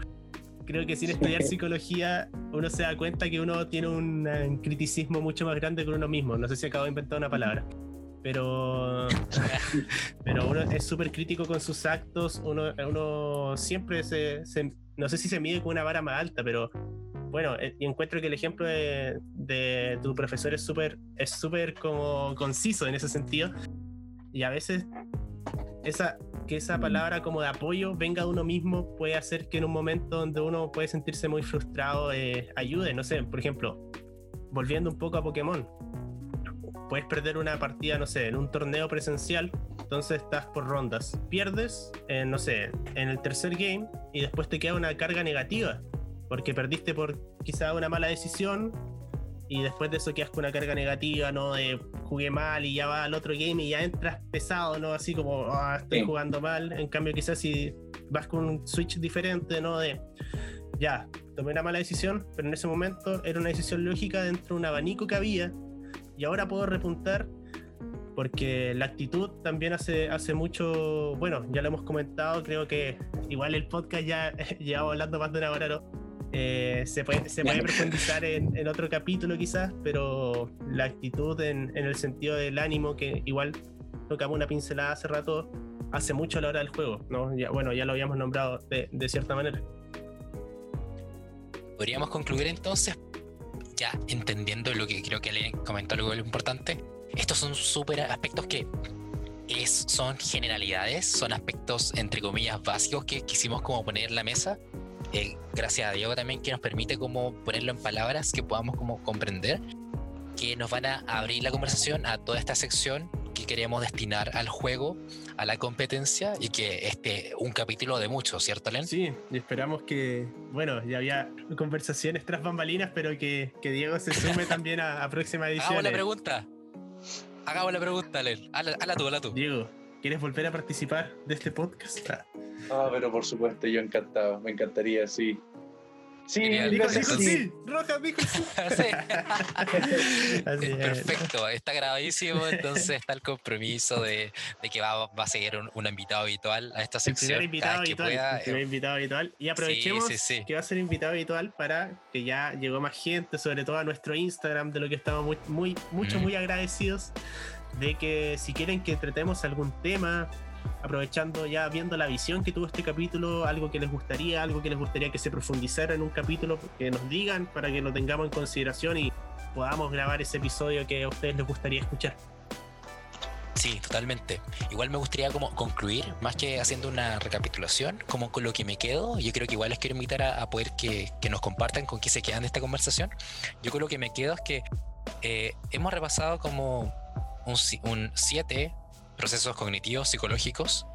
creo que sin estudiar psicología uno se da cuenta que uno tiene un, eh, un criticismo mucho más grande con uno mismo. No sé si acabo de inventar una palabra. Pero, pero uno es súper crítico con sus actos. Uno, uno siempre se, se- No sé si se mide con una vara más alta, pero bueno, eh, y encuentro que el ejemplo de, de tu profesor es súper es súper como conciso en ese sentido. Y a veces esa, que esa palabra como de apoyo venga de uno mismo puede hacer que en un momento donde uno puede sentirse muy frustrado eh, ayude. No sé, por ejemplo, volviendo un poco a Pokémon, puedes perder una partida, no sé, en un torneo presencial, entonces estás por rondas. Pierdes, eh, no sé, en el tercer game y después te queda una carga negativa, porque perdiste por quizá una mala decisión y después de eso quedas con una carga negativa, ¿no? De jugué mal y ya va al otro game y ya entras pesado, ¿no? Así como, "Ah, estoy Sí. jugando mal. En cambio, quizás si vas con un switch diferente, ¿no? De, ya, tomé una mala decisión, pero en ese momento era una decisión lógica dentro de un abanico que había y ahora puedo repuntar porque la actitud también hace, hace mucho, bueno, ya lo hemos comentado, creo que igual el podcast ya llevamos hablando más de una hora, ¿no? Eh, se, puede, se puede profundizar en, en otro capítulo quizás, pero la actitud en, en el sentido del ánimo, que igual tocamos una pincelada hace rato, hace mucho a la hora del juego, ¿no? Ya, bueno, ya lo habíamos nombrado de, de cierta manera. Podríamos concluir entonces, ya entendiendo lo que creo que le comentó algo importante. Estos son súper aspectos que es, son generalidades, son aspectos entre comillas básicos que quisimos como poner en la mesa. Eh, gracias a Diego también que nos permite como ponerlo en palabras que podamos como comprender, que nos van a abrir la conversación a toda esta sección que queremos destinar al juego, a la competencia y que este un capítulo de muchos, ¿cierto, Len? Sí, y esperamos que, bueno, ya había conversaciones tras bambalinas, pero que, que Diego se sume también a, a próxima edición. Hagamos la pregunta. Hagamos la pregunta, Len. Hazla tú, hazla tú. Diego, ¿quieres volver a participar de este podcast? Ah, Ah, pero por supuesto, yo encantado, me encantaría, sí. Sí. Dijo, sí. sí, Rojas dijo sí. Sí. Así es. Perfecto, está grabadísimo, entonces está el compromiso de, de que va, va a seguir un, un invitado habitual a esta El sección. primer invitado habitual. pueda, el primer eh, invitado habitual. Y aprovechemos sí, sí. que va a ser invitado habitual para que ya llegó más gente, sobre todo a nuestro Instagram, de lo que estamos muy, muy mucho, Mm. muy agradecidos. De que si quieren que tratemos algún tema, aprovechando ya viendo la visión que tuvo este capítulo, algo que les gustaría, algo que les gustaría que se profundizara en un capítulo, que nos digan para que lo tengamos en consideración y podamos grabar ese episodio que a ustedes les gustaría escuchar. Sí, totalmente. Igual me gustaría como concluir, más que haciendo una recapitulación, como con lo que me quedo. Yo creo que igual les quiero invitar a, a poder que, que nos compartan con qué se quedan de esta conversación. Yo lo que me quedo es que eh, hemos repasado como un, si- un siete procesos cognitivos, psicológicos,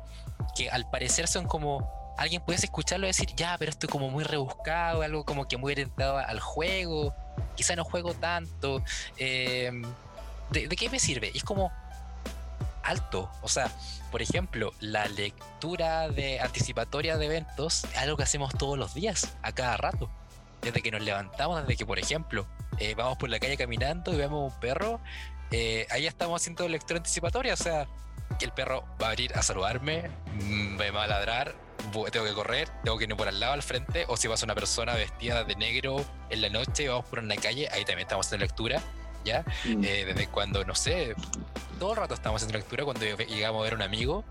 que al parecer son como... Alguien puede escucharlo decir, ya, pero esto es como muy rebuscado, algo como que muy orientado al juego, quizá no juego tanto, em, ¿de, ¿de qué me sirve? Y es como alto, o sea, por ejemplo, la lectura de anticipatoria de eventos es algo que hacemos todos los días, a cada rato. Desde que nos levantamos, desde que, por ejemplo, eh, vamos por la calle caminando y vemos un perro, eh, ahí estamos haciendo lectura anticipatoria, o sea, que el perro va a abrir a saludarme, mm, me va a ladrar, tengo que correr, tengo que ir por al lado, al frente, o si pasa una persona vestida de negro en la noche, vamos por una calle, ahí también estamos haciendo lectura, ¿ya? Mm. Eh, desde cuando, no sé, todo el rato estamos haciendo lectura cuando llegamos a ver a un amigo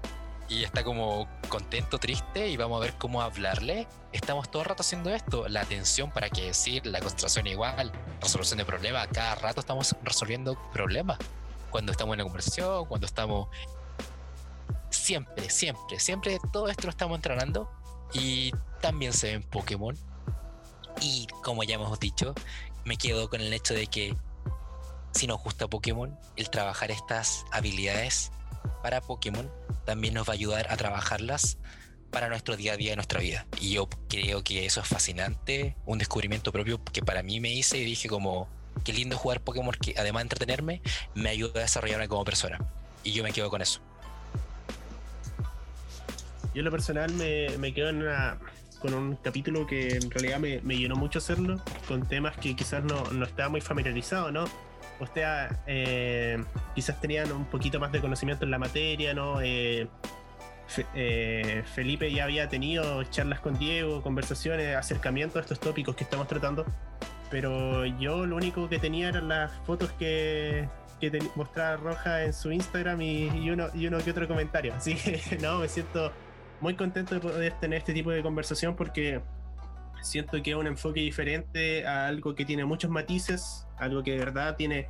y está como contento, triste y vamos a ver cómo hablarle. Estamos todo el rato haciendo esto. La atención, para qué decir, la concentración igual, resolución de problemas. Cada rato estamos resolviendo problemas. Cuando estamos en la conversación, cuando estamos... Siempre, siempre, siempre todo esto lo estamos entrenando y también se ve en Pokémon. Y como ya hemos dicho, me quedo con el hecho de que si nos gusta Pokémon, el trabajar estas habilidades para Pokémon también nos va a ayudar a trabajarlas para nuestro día a día de nuestra vida. Y yo creo que eso es fascinante, un descubrimiento propio que para mí me hice y dije como, qué lindo jugar Pokémon que además de entretenerme, me ayuda a desarrollarme como persona. Y yo me quedo con eso. Yo en lo personal me, me quedo en con un capítulo que en realidad me, me, llenó mucho hacerlo, con temas que quizás no, no estaba muy familiarizado, ¿no? Usted eh, quizás tenían un poquito más de conocimiento en la materia, ¿no? Eh, eh, Felipe ya había tenido charlas con Diego, conversaciones, acercamientos a estos tópicos que estamos tratando, pero yo lo único que tenía eran las fotos que, que mostraba Roja en su Instagram y, uno, y uno que otro comentario. Así que no, me siento muy contento de poder tener este tipo de conversación porque siento que es un enfoque diferente a algo que tiene muchos matices, algo que de verdad tiene,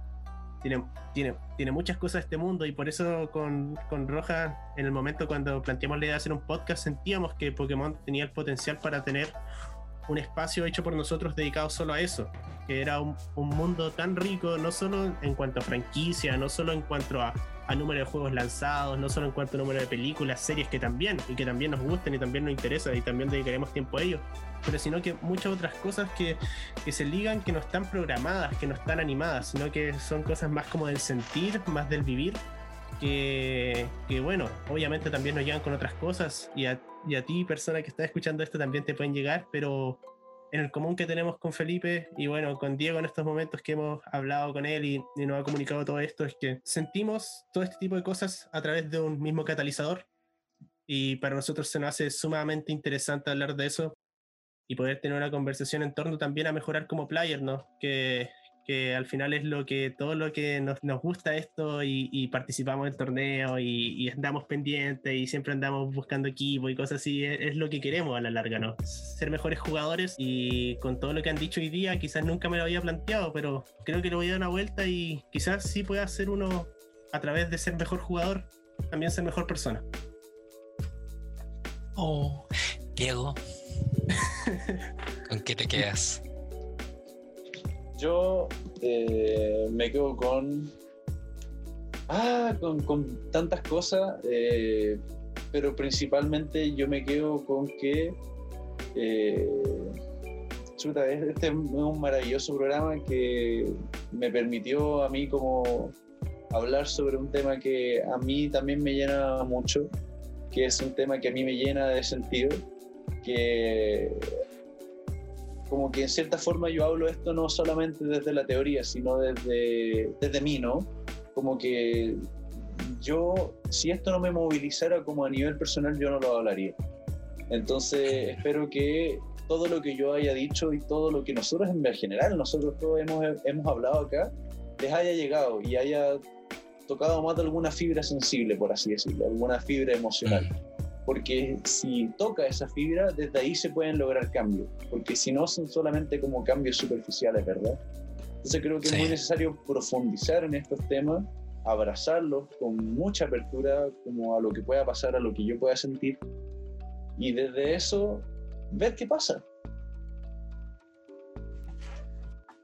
tiene, tiene, tiene muchas cosas este mundo y por eso con, con Roja, en el momento cuando planteamos la idea de hacer un podcast, sentíamos que Pokémon tenía el potencial para tener un espacio hecho por nosotros dedicado solo a eso, que era un, un mundo tan rico, no solo en cuanto a franquicia, no solo en cuanto a, a número de juegos lanzados, no solo en cuanto a número de películas, series que también, y que también nos gusten y también nos interesan y también dedicaremos tiempo a ellos, pero sino que muchas otras cosas que, que, se ligan, que no están programadas, que no están animadas, sino que son cosas más como del sentir, más del vivir, que, que bueno, obviamente también nos llegan con otras cosas y a, y a ti, persona que está escuchando esto, también te pueden llegar, pero en el común que tenemos con Felipe y bueno, con Diego en estos momentos que hemos hablado con él y, y, nos ha comunicado todo esto, es que sentimos todo este tipo de cosas a través de un mismo catalizador y para nosotros se nos hace sumamente interesante hablar de eso y poder tener una conversación en torno también a mejorar como player, ¿no? Que, que al final es lo que todo lo que nos, nos gusta esto y, participamos en torneos y, y, andamos pendientes y siempre andamos buscando equipo y cosas así, es, es, lo que queremos a la larga, ¿no? Ser mejores jugadores y con todo lo que han dicho hoy día, quizás nunca me lo había planteado, pero creo que le voy a dar una vuelta y quizás sí pueda ser uno a través de ser mejor jugador, también ser mejor persona. Oh, Diego, ¿con qué te quedas? Yo eh, me quedo con. Ah, con, con tantas cosas, eh, pero principalmente yo me quedo con que. Eh, chuta, este es un maravilloso programa que me permitió a mí como hablar sobre un tema que a mí también me llena mucho, que es un tema que a mí me llena de sentido, que como que en cierta forma yo hablo esto no solamente desde la teoría, sino desde, desde mí, ¿no? Como que yo, si esto no me movilizara como a nivel personal, yo no lo hablaría. Entonces, espero que todo lo que yo haya dicho y todo lo que nosotros en general, nosotros todos hemos, hemos hablado acá, les haya llegado y haya tocado más de alguna fibra sensible, por así decirlo, alguna fibra emocional. Porque si toca esa fibra, desde ahí se pueden lograr cambios, porque si no son solamente como cambios superficiales, ¿verdad? Entonces creo que sí. es muy necesario profundizar en estos temas, abrazarlos con mucha apertura como a lo que pueda pasar, a lo que yo pueda sentir, y desde eso ver qué pasa.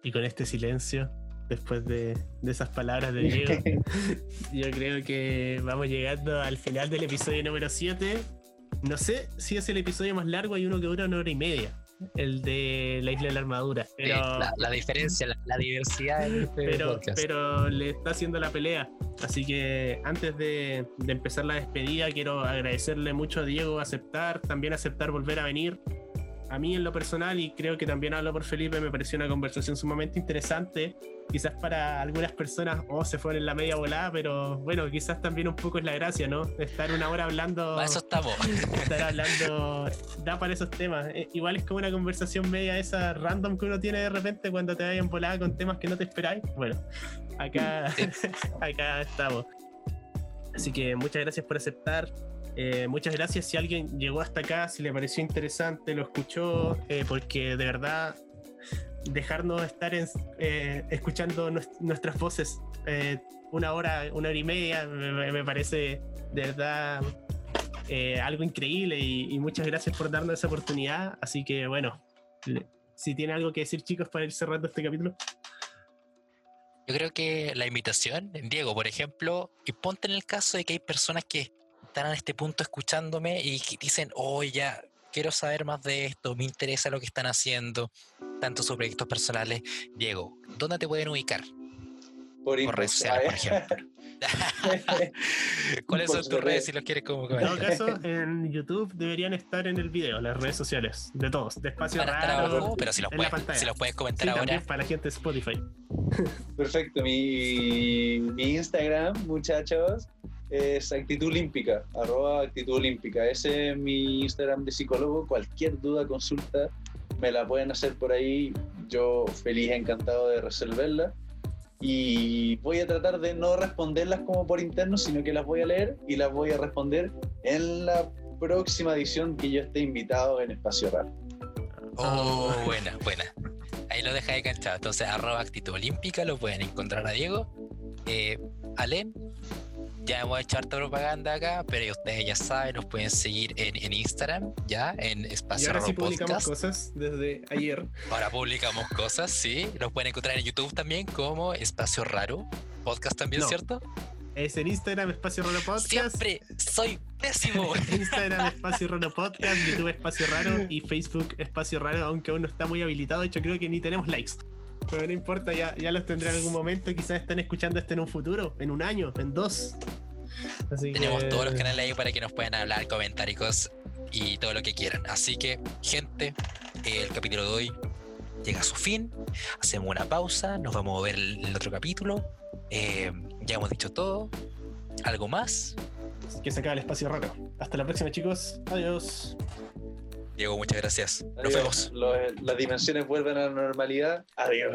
Y con este silencio, después de, de, esas palabras de Diego, yo creo que vamos llegando al final del episodio número 7. No sé si es el episodio más largo, hay uno que dura una hora y media. el de la isla de la armadura. Pero, la, la, diferencia, la, la diversidad. Este pero, pero, le está haciendo la pelea. Así que antes de, de, empezar la despedida, quiero agradecerle mucho a Diego aceptar, también aceptar volver a venir a mí en lo personal, y creo que también hablo por Felipe, me pareció una conversación sumamente interesante. Quizás para algunas personas, oh, se fueron en la media volada, pero bueno, quizás también un poco es la gracia, ¿no? Estar una hora hablando. Para eso estamos. Estar hablando, da para esos temas. Eh, igual es como una conversación media esa random que uno tiene de repente cuando te vayan volada con temas que no te esperáis. Bueno, acá, acá estamos. Así que muchas gracias por aceptar. Eh, muchas gracias si alguien llegó hasta acá, si le pareció interesante, lo escuchó, eh, porque de verdad dejarnos estar en, eh, escuchando nuestras voces una hora, una hora y media, me, me parece de verdad algo increíble y, y, muchas gracias por darnos esa oportunidad. Así que bueno, si tiene algo que decir chicos para ir cerrando este capítulo. Yo creo que la invitación, Diego, por ejemplo, y ponte en el caso de que hay personas que están en este punto escuchándome y dicen, oh, ya, quiero saber más de esto, me interesa lo que están haciendo, tanto sus proyectos personales. Diego, ¿dónde te pueden ubicar? Por, por redes sociales, por ejemplo. ¿Cuáles son tus redes si los quieres como En todo caso, en YouTube deberían estar en el video, las redes sociales, de todos, de espacio Van raro, abajo, pero si los, puedes, si los puedes comentar sí, ahora. para la gente de Spotify. Perfecto, mi, mi Instagram, muchachos, es actitud olímpica, arroba actitud olímpica. Ese es mi Instagram de psicólogo. Cualquier duda, consulta, me la pueden hacer por ahí. Yo feliz, encantado de resolverla. Y voy a tratar de no responderlas como por interno, sino que las voy a leer y las voy a responder en la próxima edición que yo esté invitado en Espacio Raro. Oh, buena, buena. Ahí lo deja de canchado. Entonces, arroba actitud olímpica, lo pueden encontrar a Diego. Eh, Ale, ya hemos hecho harta propaganda acá, pero ustedes ya saben, nos pueden seguir en, en Instagram, ya, en Espacio y ahora sí publicamos Podcast. cosas desde ayer. Ahora publicamos cosas, sí. Nos pueden encontrar en YouTube también como Espacio Raro Podcast también, No. ¿cierto? Es en Instagram, Espacio Raro Podcast. Siempre soy pésimo. Instagram, Espacio Raro Podcast, YouTube, Espacio Raro y Facebook, Espacio Raro, aunque aún no está muy habilitado. De hecho, creo que ni tenemos likes. Pero no importa, ya, ya los tendré en algún momento. Quizás estén escuchando esto en un futuro, en un año, en dos. Así Tenemos que- todos los canales ahí para que nos puedan hablar, comentar y cosas y todo lo que quieran. Así que, gente, el capítulo de hoy llega a su fin. Hacemos una pausa, nos vamos a ver el, el otro capítulo. Eh, ya hemos dicho todo. ¿Algo más? Que se acaba el Espacio Raro. Hasta la próxima, chicos. Adiós. Diego, muchas gracias. Nos vemos. Las dimensiones vuelven a la normalidad. Adiós.